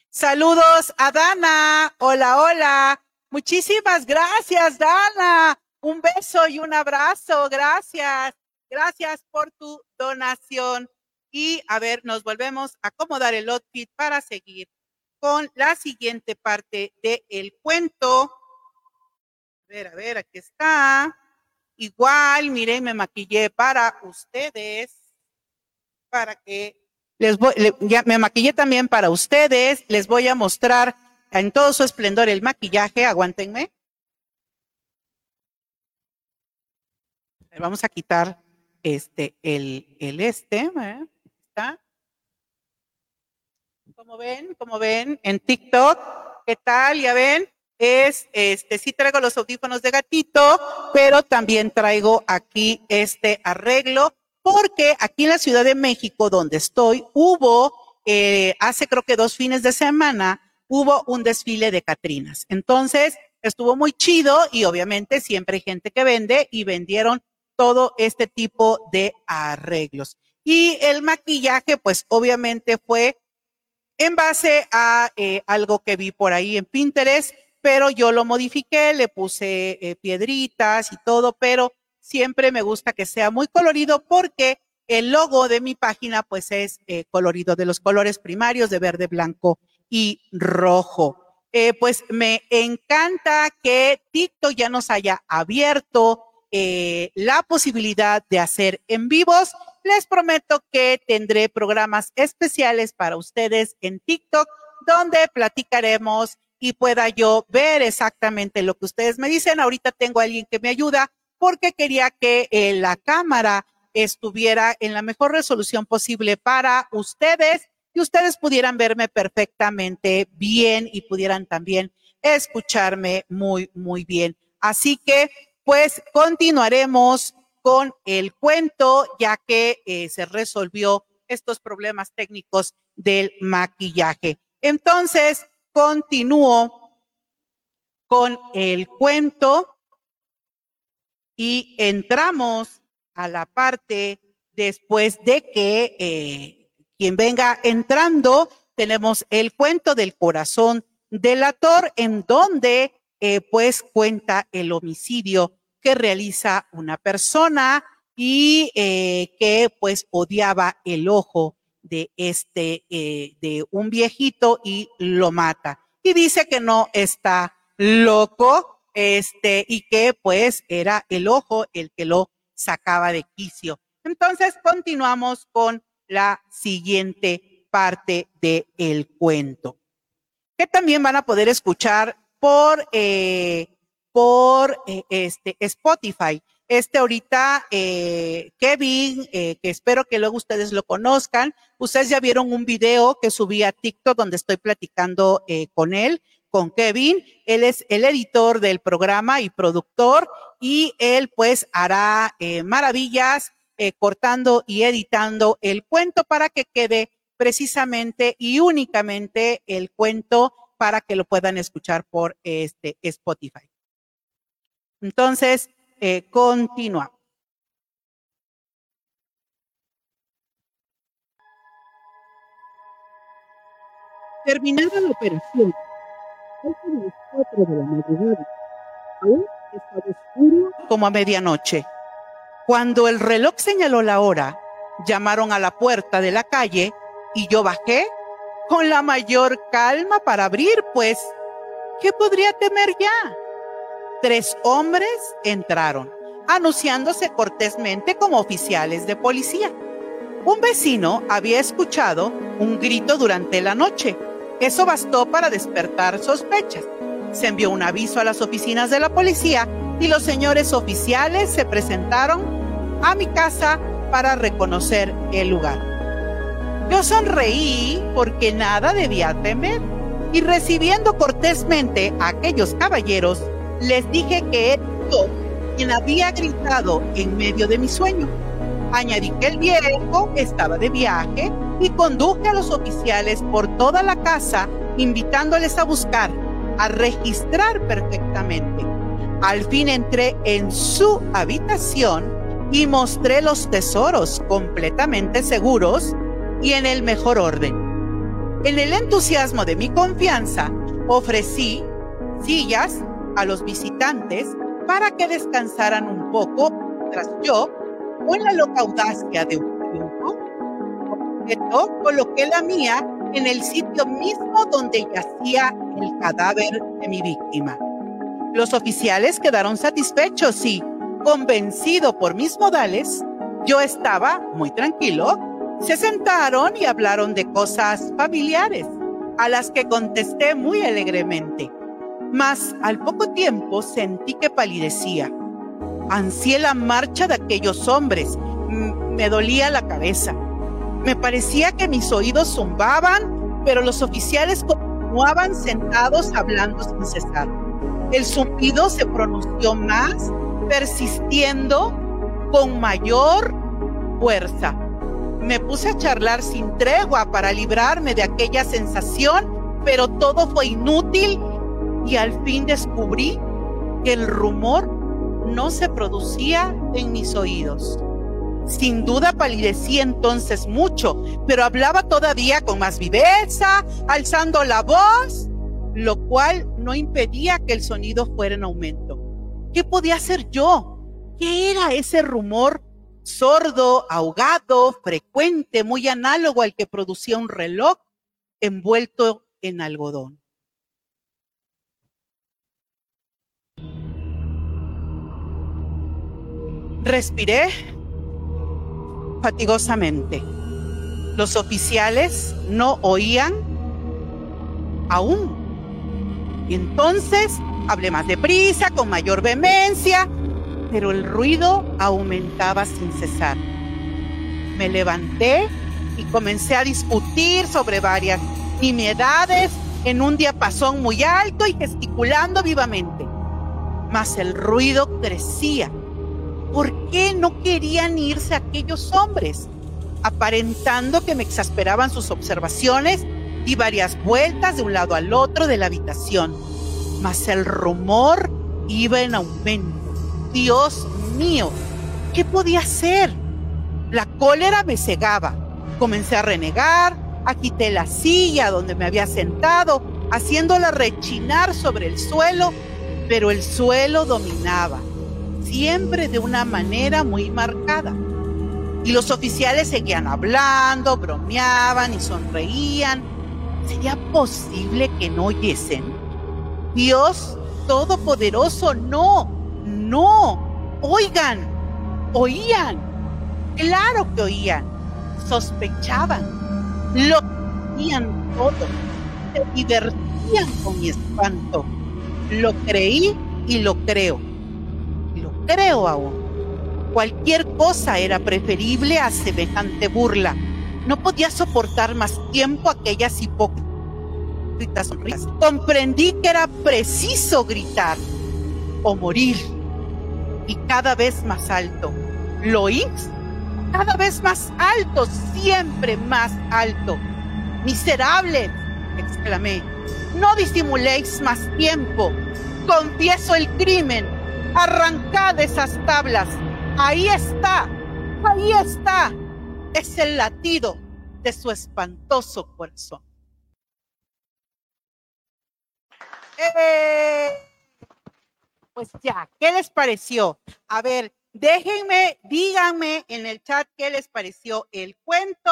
Saludos a Dana. Hola, hola. Muchísimas gracias, Dana. Un beso y un abrazo. Gracias. Gracias por tu donación. Y a ver, nos volvemos a acomodar el outfit para seguir con la siguiente parte del cuento. Ver, a ver, aquí está. Igual, miren, me maquillé para ustedes, para que les voy, ya me maquillé también para ustedes. Les voy a mostrar en todo su esplendor el maquillaje. Aguántenme. Vamos a quitar este, el, el este. ¿eh? ¿Está? Como ven, como ven, en TikTok, ¿qué tal? Ya ven, es, este, sí traigo los audífonos de gatito, pero también traigo aquí este arreglo porque aquí en la Ciudad de México, donde estoy, hubo eh, hace creo que dos fines de semana hubo un desfile de Catrinas. Entonces, estuvo muy chido y obviamente siempre hay gente que vende y vendieron todo este tipo de arreglos. Y el maquillaje, pues obviamente fue en base a eh, algo que vi por ahí en Pinterest, pero yo lo modifiqué, le puse eh, piedritas y todo, pero siempre me gusta que sea muy colorido porque el logo de mi página pues es eh, colorido de los colores primarios de verde, blanco y rojo. pues me encanta que TikTok ya nos haya abierto la posibilidad de hacer en vivos les prometo que tendré programas especiales para ustedes en TikTok donde platicaremos y pueda yo ver exactamente lo que ustedes me dicen. Ahorita tengo a alguien que me ayuda porque quería que eh, la cámara estuviera en la mejor resolución posible para ustedes y ustedes pudieran verme perfectamente bien y pudieran también escucharme muy, muy bien. Así que, pues, continuaremos con el cuento, ya que eh, se resolvió estos problemas técnicos del maquillaje. Entonces, continúo con el cuento y entramos a la parte después de que eh, quien venga entrando, tenemos el cuento del corazón delator en donde eh, pues cuenta el homicidio que realiza una persona y eh, que pues odiaba el ojo de este, eh, de un viejito y lo mata. Y dice que no está loco, este, y que pues era el ojo el que lo sacaba de quicio. Entonces continuamos con la siguiente parte del el cuento, que también van a poder escuchar por eh, por eh, este Spotify. Este ahorita, eh, Kevin, eh, que espero que luego ustedes lo conozcan. Ustedes ya vieron un video que subí a TikTok donde estoy platicando con él, con Kevin. Él es el editor del programa y productor y él pues hará maravillas cortando y editando el cuento para que quede precisamente y únicamente el cuento para que lo puedan escuchar por este Spotify. Entonces, eh, continuamos. Terminada la operación, de las cuatro de la madrugada, aún estaba oscuro como a medianoche. Cuando el reloj señaló la hora, llamaron a la puerta de la calle y yo bajé con la mayor calma para abrir, pues, ¿qué podría temer ya? Tres hombres entraron, anunciándose cortésmente como oficiales de policía. Un vecino había escuchado un grito durante la noche. Eso bastó para despertar sospechas. Se envió un aviso a las oficinas de la policía y los señores oficiales se presentaron a mi casa para reconocer el lugar. Yo sonreí porque nada debía temer y recibiendo cortésmente a aquellos caballeros, les dije que era yo quien había gritado en medio de mi sueño. Añadí que el viejo estaba de viaje y conduje a los oficiales por toda la casa, invitándoles a buscar, a registrar perfectamente. Al fin entré en su habitación y mostré los tesoros completamente seguros y en el mejor orden. En el entusiasmo de mi confianza, ofrecí sillas, a los visitantes para que descansaran un poco mientras yo, con la loca audacia de un triunfo, coloqué la mía en el sitio mismo donde yacía el cadáver de mi víctima. Los oficiales quedaron satisfechos y, convencido por mis modales, yo estaba muy tranquilo. Se sentaron y hablaron de cosas familiares, a las que contesté muy alegremente. Mas al poco tiempo sentí que palidecía. Ansié la marcha de aquellos hombres. Me dolía la cabeza. Me parecía que mis oídos zumbaban, pero los oficiales continuaban sentados hablando sin cesar. El zumbido se pronunció más, persistiendo con mayor fuerza. Me puse a charlar sin tregua para librarme de aquella sensación, pero todo fue inútil y al fin descubrí que el rumor no se producía en mis oídos. Sin duda palidecí entonces mucho, pero hablaba todavía con más viveza, alzando la voz, lo cual no impedía que el sonido fuera en aumento. ¿Qué podía hacer yo? ¿Qué era ese rumor sordo, ahogado, frecuente, muy análogo al que producía un reloj envuelto en algodón. Respiré fatigosamente. Los oficiales no oían aún. Y entonces hablé más deprisa, con mayor vehemencia, pero el ruido aumentaba sin cesar. Me levanté y comencé a discutir sobre varias nimiedades en un diapasón muy alto y gesticulando vivamente. Mas el ruido crecía. ¿Por qué no querían irse aquellos hombres? Aparentando que me exasperaban sus observaciones, di varias vueltas de un lado al otro de la habitación. Mas el rumor iba en aumento Dios mío, ¿qué podía hacer? La cólera me cegaba. Comencé a renegar, agité la silla donde me había sentado, haciéndola rechinar sobre el suelo, pero el suelo dominaba, siempre de una manera muy marcada. Y los oficiales seguían hablando, bromeaban y sonreían. ¿Sería posible que no oyesen? Dios Todopoderoso, no, no, oigan, oían, claro que oían, sospechaban, lo oían todo, se divertían con mi espanto. Lo creí y lo creo. Creo aún. Cualquier cosa era preferible a semejante burla. No podía soportar más tiempo aquellas hipócritas sonrisas. Comprendí que era preciso gritar o morir. Y cada vez más alto. ¿Lo oís? Cada vez más alto, siempre más alto. Miserable, exclamé. No disimuléis más tiempo. Confieso el crimen. Arrancad esas tablas. Ahí está. Ahí está. Es el latido de su espantoso corazón. ¡Eh! pues ya, ¿qué les pareció? A ver, déjenme, díganme en el chat qué les pareció el cuento.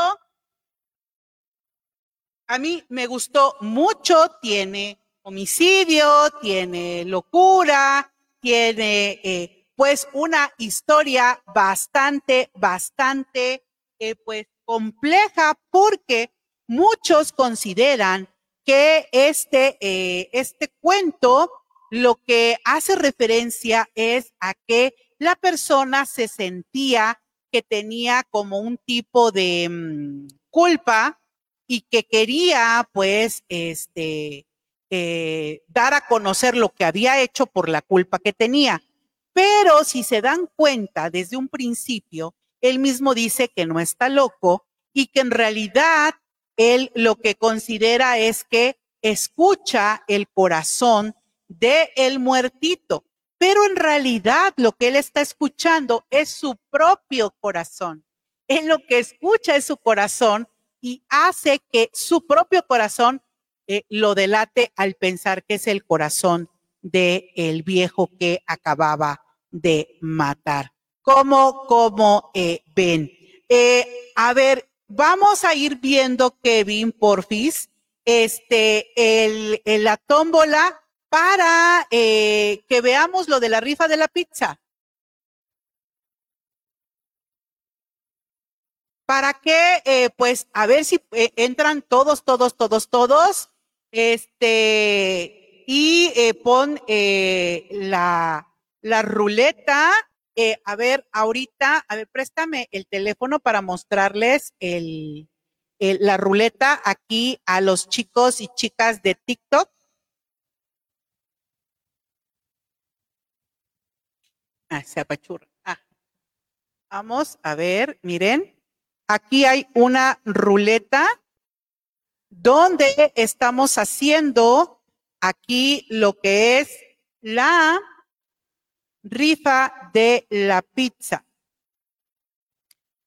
A mí me gustó mucho, tiene homicidio, tiene locura, tiene eh, pues una historia bastante, bastante eh, pues compleja porque muchos consideran que este, eh, este cuento lo que hace referencia es a que la persona se sentía que tenía como un tipo de mm, culpa y que quería pues este eh, dar a conocer lo que había hecho por la culpa que tenía. Pero si se dan cuenta desde un principio, él mismo dice que no está loco y que en realidad él lo que considera es que escucha el corazón de el muertito, pero en realidad lo que él está escuchando es su propio corazón. Él lo que escucha es su corazón y hace que su propio corazón eh, lo delate al pensar que es el corazón de el viejo que acababa de matar. ¿Cómo, cómo eh, ven? Eh, a ver, vamos a ir viendo, Kevin, porfis, este, el, la tómbola para eh, que veamos lo de la rifa de la pizza. Para que, pues, a ver si entran todos, todos, todos, todos. Este, y pon la, la ruleta. a ver, ahorita, a ver, préstame el teléfono para mostrarles el, la ruleta aquí a los chicos y chicas de TikTok. Ah, se apachurra. Ah. Vamos a ver, miren. aquí hay una ruleta donde estamos haciendo aquí lo que es la rifa de la pizza.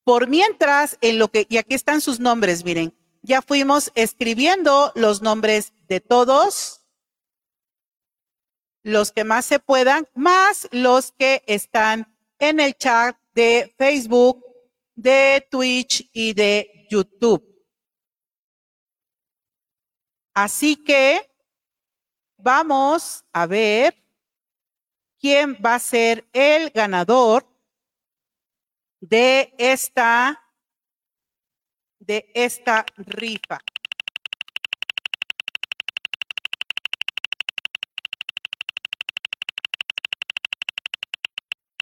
Por mientras, en lo que, y aquí están sus nombres, miren, ya fuimos escribiendo los nombres de todos, los que más se puedan, más los que están en el chat de Facebook, de Twitch y de YouTube. Así que vamos a ver quién va a ser el ganador de esta de esta rifa.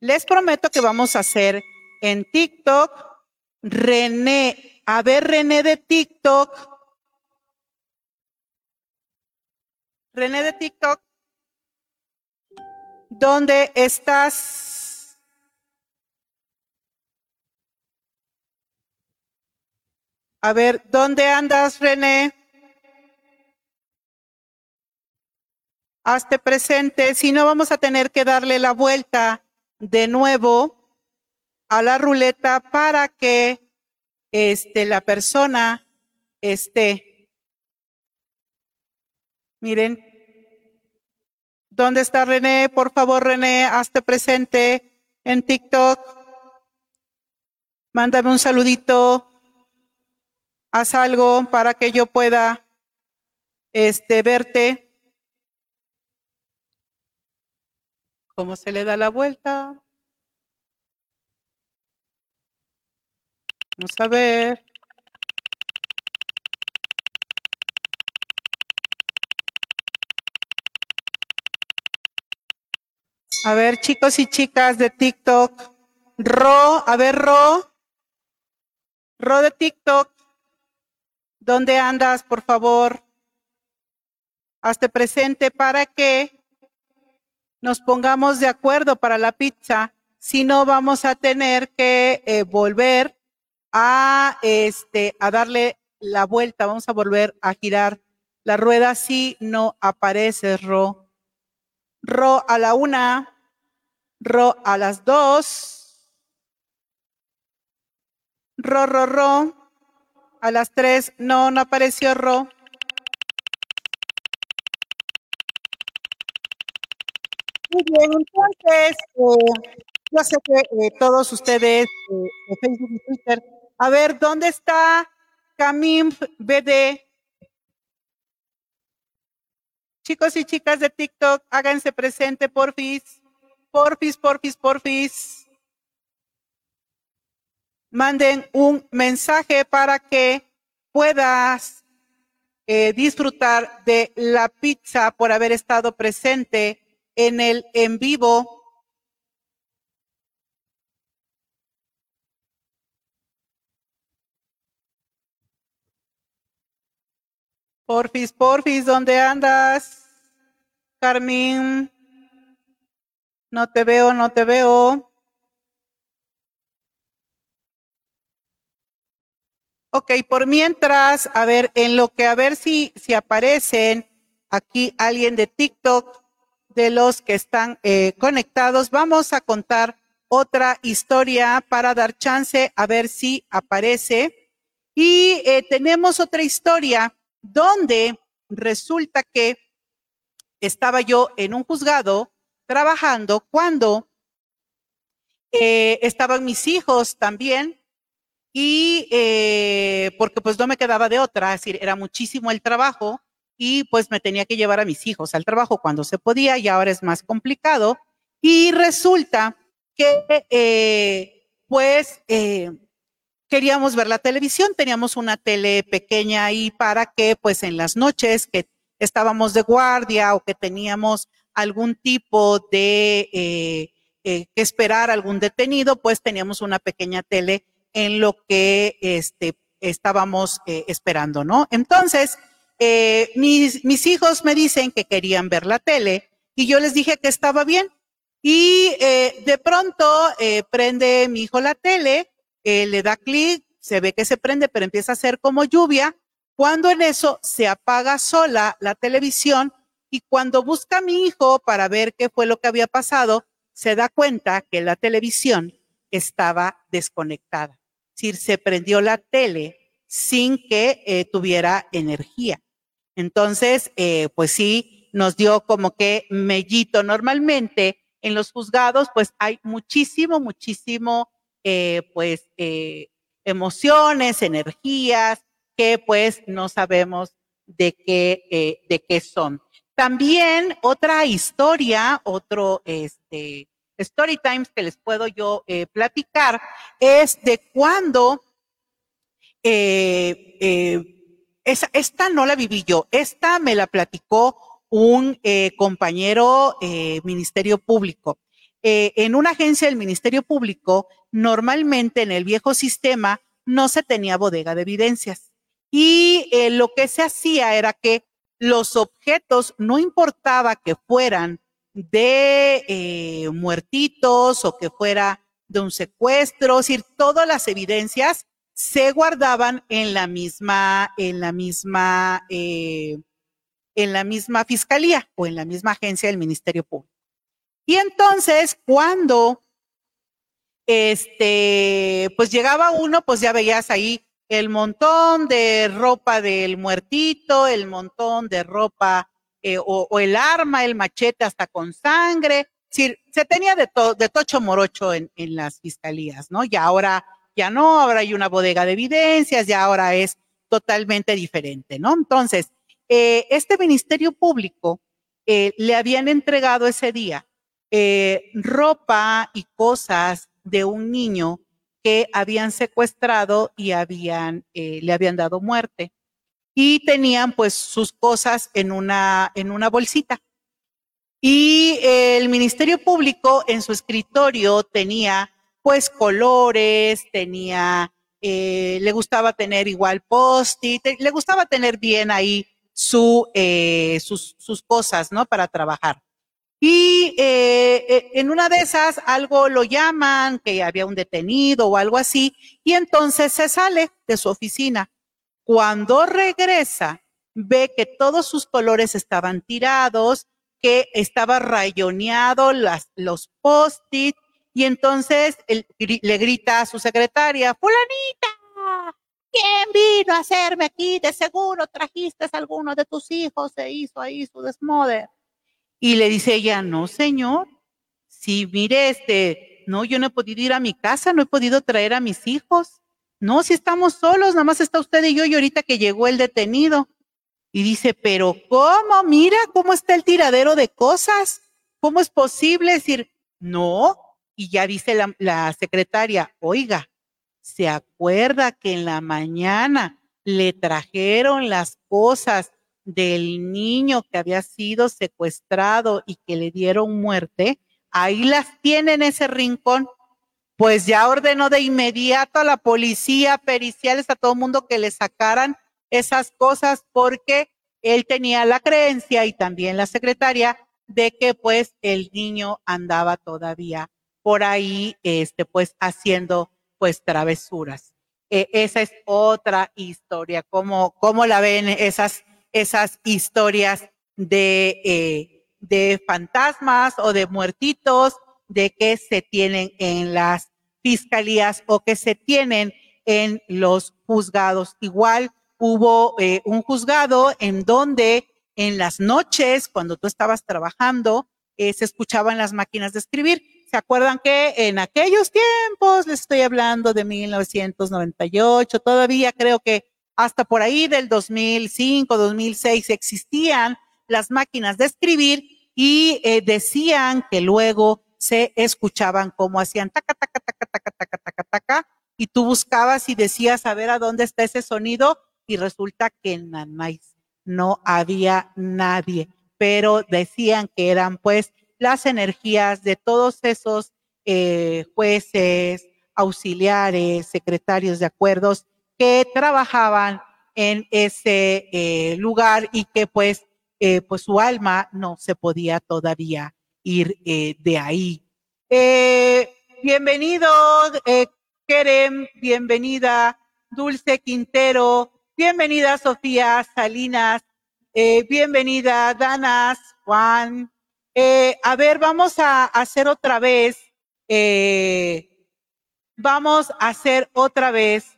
Les prometo que vamos a hacer en TikTok René. A ver, René de TikTok. René de TikTok. ¿Dónde estás? A ver, ¿dónde andas, René? Hazte presente, si no vamos a tener que darle la vuelta de nuevo a la ruleta para que este, la persona esté. Miren, ¿Dónde está René? Por favor, René, hazte presente en TikTok. Mándame un saludito. Haz algo para que yo pueda este, verte. ¿Cómo se le da la vuelta? Vamos a ver. A ver, chicos y chicas de TikTok. Ro, a ver, Ro. Ro de TikTok. ¿Dónde andas, por favor? Hazte presente para que nos pongamos de acuerdo para la pizza. Si no, vamos a tener que eh, volver a, este, a darle la vuelta. Vamos a volver a girar la rueda si no aparece, Ro. Ro a la una. Ro a las dos. Ro, ro, ro. A las tres. No, no apareció Ro. Muy bien, entonces, eh, yo sé que eh, todos ustedes eh, de Facebook y Twitter, a ver, ¿dónde está Camim BD? Chicos y chicas de TikTok, háganse presente, porfis porfis, porfis, porfis, manden un mensaje para que puedas eh, disfrutar de la pizza por haber estado presente en el en vivo. Porfis, porfis, ¿dónde andas? Carmín. No te veo, no te veo. Ok, por mientras, a ver, en lo que a ver si, si aparecen aquí alguien de TikTok, de los que están eh, conectados, vamos a contar otra historia para dar chance a ver si aparece. Y eh, tenemos otra historia donde resulta que estaba yo en un juzgado trabajando cuando eh, estaban mis hijos también y eh, porque pues no me quedaba de otra, es decir, era muchísimo el trabajo y pues me tenía que llevar a mis hijos al trabajo cuando se podía y ahora es más complicado. Y resulta que eh, pues queríamos ver la televisión, teníamos una tele pequeña ahí para que pues en las noches que estábamos de guardia o que teníamos algún tipo de eh, eh, que esperar algún detenido, pues teníamos una pequeña tele en lo que este, estábamos eh, esperando, ¿no? Entonces, mis, mis hijos me dicen que querían ver la tele y yo les dije que estaba bien. Y de pronto prende mi hijo la tele, le da clic se ve que se prende, pero empieza a ser como lluvia, cuando en eso se apaga sola la televisión y cuando busca a mi hijo para ver qué fue lo que había pasado, se da cuenta que la televisión estaba desconectada. Es decir, se prendió la tele sin que eh, tuviera energía. Entonces, eh, pues sí, nos dio como que mellito. Normalmente en los juzgados, pues hay muchísimo, muchísimo, eh, pues, emociones, energías, que pues no sabemos de qué, de qué son. También otra historia, otro este, story times que les puedo yo platicar es de cuando eh, eh, esta no la viví yo, esta me la platicó un eh, compañero Ministerio Público. En una agencia del Ministerio Público, normalmente en el viejo sistema no se tenía bodega de evidencias. Y lo que se hacía era que los objetos, no importaba que fueran de muertitos o que fuera de un secuestro, es decir, todas las evidencias se guardaban en la misma, en la misma, eh, en la misma fiscalía o en la misma agencia del Ministerio Público. Y entonces, cuando este, pues llegaba uno, pues ya veías ahí el montón de ropa del muertito, el montón de ropa eh, o, el arma, el machete hasta con sangre. Es se tenía de, todo de tocho morocho en, en las fiscalías, ¿no? Y ahora ya no, ahora hay una bodega de evidencias, ya ahora es totalmente diferente, ¿no? Entonces, eh, este Ministerio Público eh, le habían entregado ese día eh, ropa y cosas de un niño que habían secuestrado y habían, le habían dado muerte. Y tenían pues sus cosas en una, en una bolsita. Y el Ministerio Público en su escritorio tenía pues colores, tenía, eh, le gustaba tener igual post-it, le gustaba tener bien ahí su, eh, sus, sus, cosas, ¿no? Para trabajar. Y eh, en una de esas algo lo llaman, que había un detenido o algo así, y entonces se sale de su oficina. Cuando regresa, ve que todos sus colores estaban tirados, que estaba rayoneado las, los post-it, y entonces le grita a su secretaria, fulanita, ¿quién vino a hacerme aquí? De seguro trajiste a alguno de tus hijos, se hizo ahí su desmoder. Y le dice ella, no, señor, si mire, este, no, yo no he podido ir a mi casa, no he podido traer a mis hijos. No, si estamos solos, nada más está usted y yo y ahorita que llegó el detenido. Y dice, pero ¿cómo? Mira cómo está el tiradero de cosas. ¿Cómo es posible decir, no, y ya dice la, secretaria, oiga, ¿se acuerda que en la mañana le trajeron las cosas del niño que había sido secuestrado y que le dieron muerte? Ahí las tiene en ese rincón. Pues ya ordenó de inmediato a la policía, periciales, a todo el mundo que le sacaran esas cosas porque él tenía la creencia y también la secretaria de que pues el niño andaba todavía por ahí, este, pues haciendo pues travesuras. E, esa es otra historia, ¿Cómo, cómo la ven esas, esas historias de, eh, de fantasmas o de muertitos de que se tienen en las fiscalías o que se tienen en los juzgados. Igual hubo eh, un juzgado en donde en las noches, cuando tú estabas trabajando, eh, se escuchaban las máquinas de escribir ¿Se acuerdan que en aquellos tiempos, les estoy hablando de 1998, todavía creo que hasta por ahí del 2005, 2006 existían las máquinas de escribir y eh, decían que luego se escuchaban como hacían taca, taca, taca, taca, taca, taca, taca, y tú buscabas y decías a ver a dónde está ese sonido y resulta que en Nanais no había nadie, pero decían que eran pues las energías de todos esos eh, jueces, auxiliares, secretarios de acuerdos que trabajaban en ese eh, lugar y que pues, eh, pues su alma no se podía todavía ir de ahí. bienvenido, Kerem, bienvenida Dulce Quintero, bienvenida Sofía Salinas, eh, bienvenida Danas, Juan. Eh, a ver, vamos a hacer otra vez, eh, vamos a hacer otra vez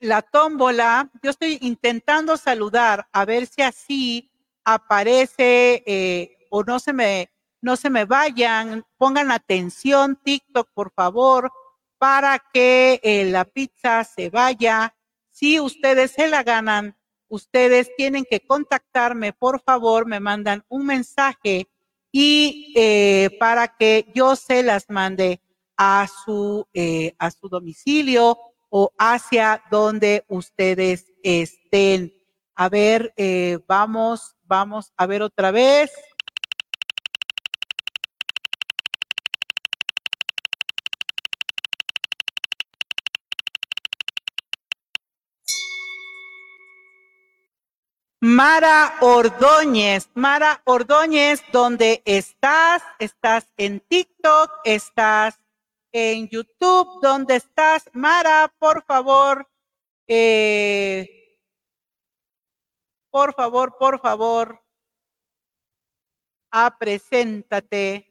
la tómbola. Yo estoy intentando saludar a ver si así aparece o no se me no se me vayan, pongan atención TikTok, por favor, para que eh, la pizza se vaya. Si ustedes se la ganan, ustedes tienen que contactarme, por favor, me mandan un mensaje y eh, para que yo se las mande a su, eh, a su domicilio o hacia donde ustedes estén. A ver, vamos, vamos a ver otra vez. Mara Ordóñez, Mara Ordóñez, ¿dónde estás? ¿Estás en TikTok? ¿Estás en YouTube? ¿Dónde estás? Mara, por favor, eh, por favor, por favor, a preséntate.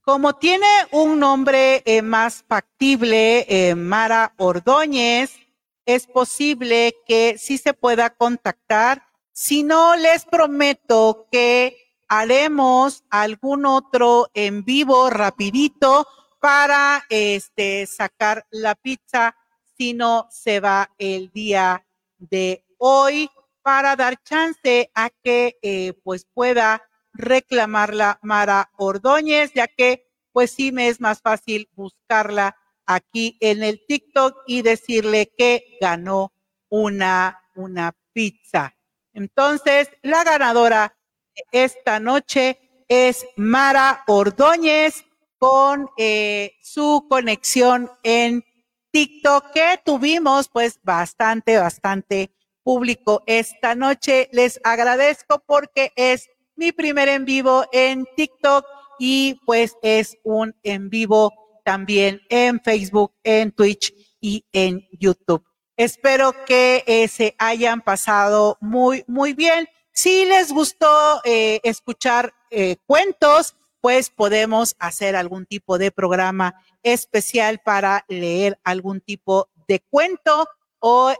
Como tiene un nombre eh, más factible, eh, Mara Ordóñez, es posible que sí se pueda contactar. Si no, les prometo que haremos algún otro en vivo rapidito para este sacar la pizza si no se va el día de hoy para dar chance a que eh, pues pueda reclamarla Mara Ordóñez, ya que pues sí me es más fácil buscarla aquí en el TikTok y decirle que ganó una, una pizza. Entonces, la ganadora esta noche es Mara Ordóñez con eh, su conexión en TikTok que tuvimos pues bastante, bastante público esta noche. Les agradezco porque es mi primer en vivo en TikTok y pues es un en vivo también en Facebook, en Twitch y en YouTube. Espero que eh, se hayan pasado muy, muy bien. Si les gustó eh, escuchar eh, cuentos, pues podemos hacer algún tipo de programa especial para leer algún tipo de cuento o,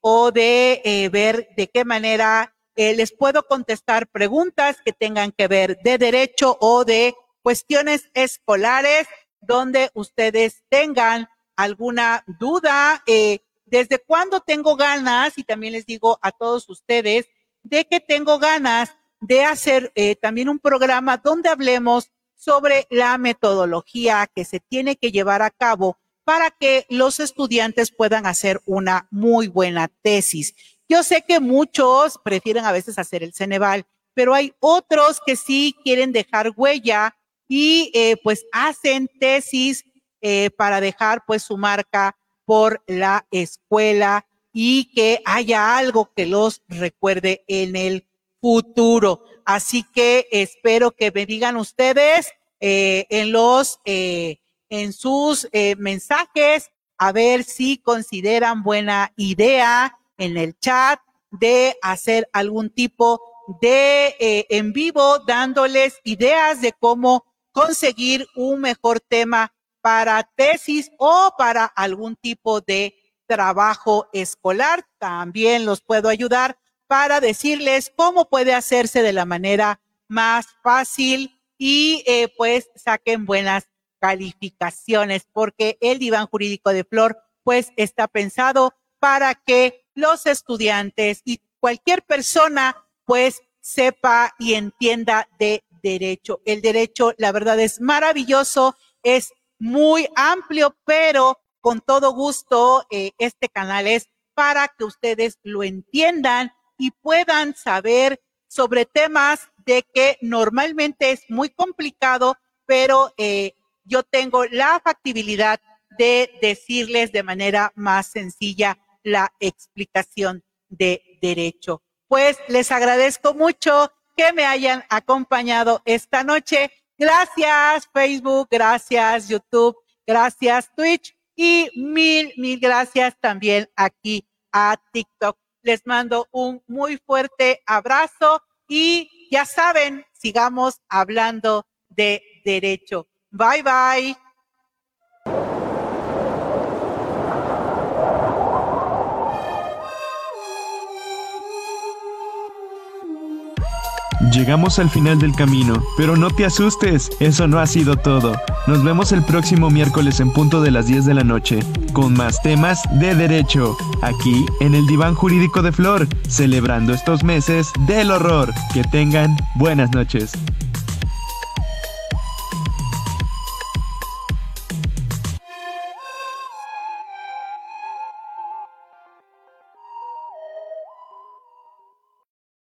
o de ver de qué manera les puedo contestar preguntas que tengan que ver de derecho o de cuestiones escolares donde ustedes tengan alguna duda. Eh, ¿Desde cuándo tengo ganas? Y también les digo a todos ustedes de que tengo ganas de hacer eh, también un programa donde hablemos sobre la metodología que se tiene que llevar a cabo para que los estudiantes puedan hacer una muy buena tesis. Yo sé que muchos prefieren a veces hacer el Ceneval, pero hay otros que sí quieren dejar huella y eh, pues hacen tesis eh, para dejar pues su marca por la escuela y que haya algo que los recuerde en el futuro. Así que espero que me digan ustedes eh, en los, en sus mensajes, a ver si consideran buena idea en el chat de hacer algún tipo de en vivo dándoles ideas de cómo conseguir un mejor tema para tesis o para algún tipo de trabajo escolar. También los puedo ayudar para decirles cómo puede hacerse de la manera más fácil y eh, pues saquen buenas calificaciones porque el diván jurídico de Flor pues está pensado para que los estudiantes y cualquier persona pues sepa y entienda de derecho. El derecho, la verdad, es maravilloso, es muy amplio, pero con todo gusto, eh, este canal es para que ustedes lo entiendan y puedan saber sobre temas de que normalmente es muy complicado, pero eh, yo tengo la factibilidad de decirles de manera más sencilla la explicación de derecho. Pues les agradezco mucho que me hayan acompañado esta noche Gracias Facebook, gracias YouTube, gracias Twitch y mil, mil gracias también aquí a TikTok. Les mando un muy fuerte abrazo y ya saben, sigamos hablando de derecho. Bye bye. Llegamos al final del camino, pero no te asustes, eso no ha sido todo. Nos vemos el próximo miércoles en punto de las 10 de la noche, con más temas de derecho, aquí en el Diván Jurídico de Flor, celebrando estos meses del horror. Que tengan buenas noches.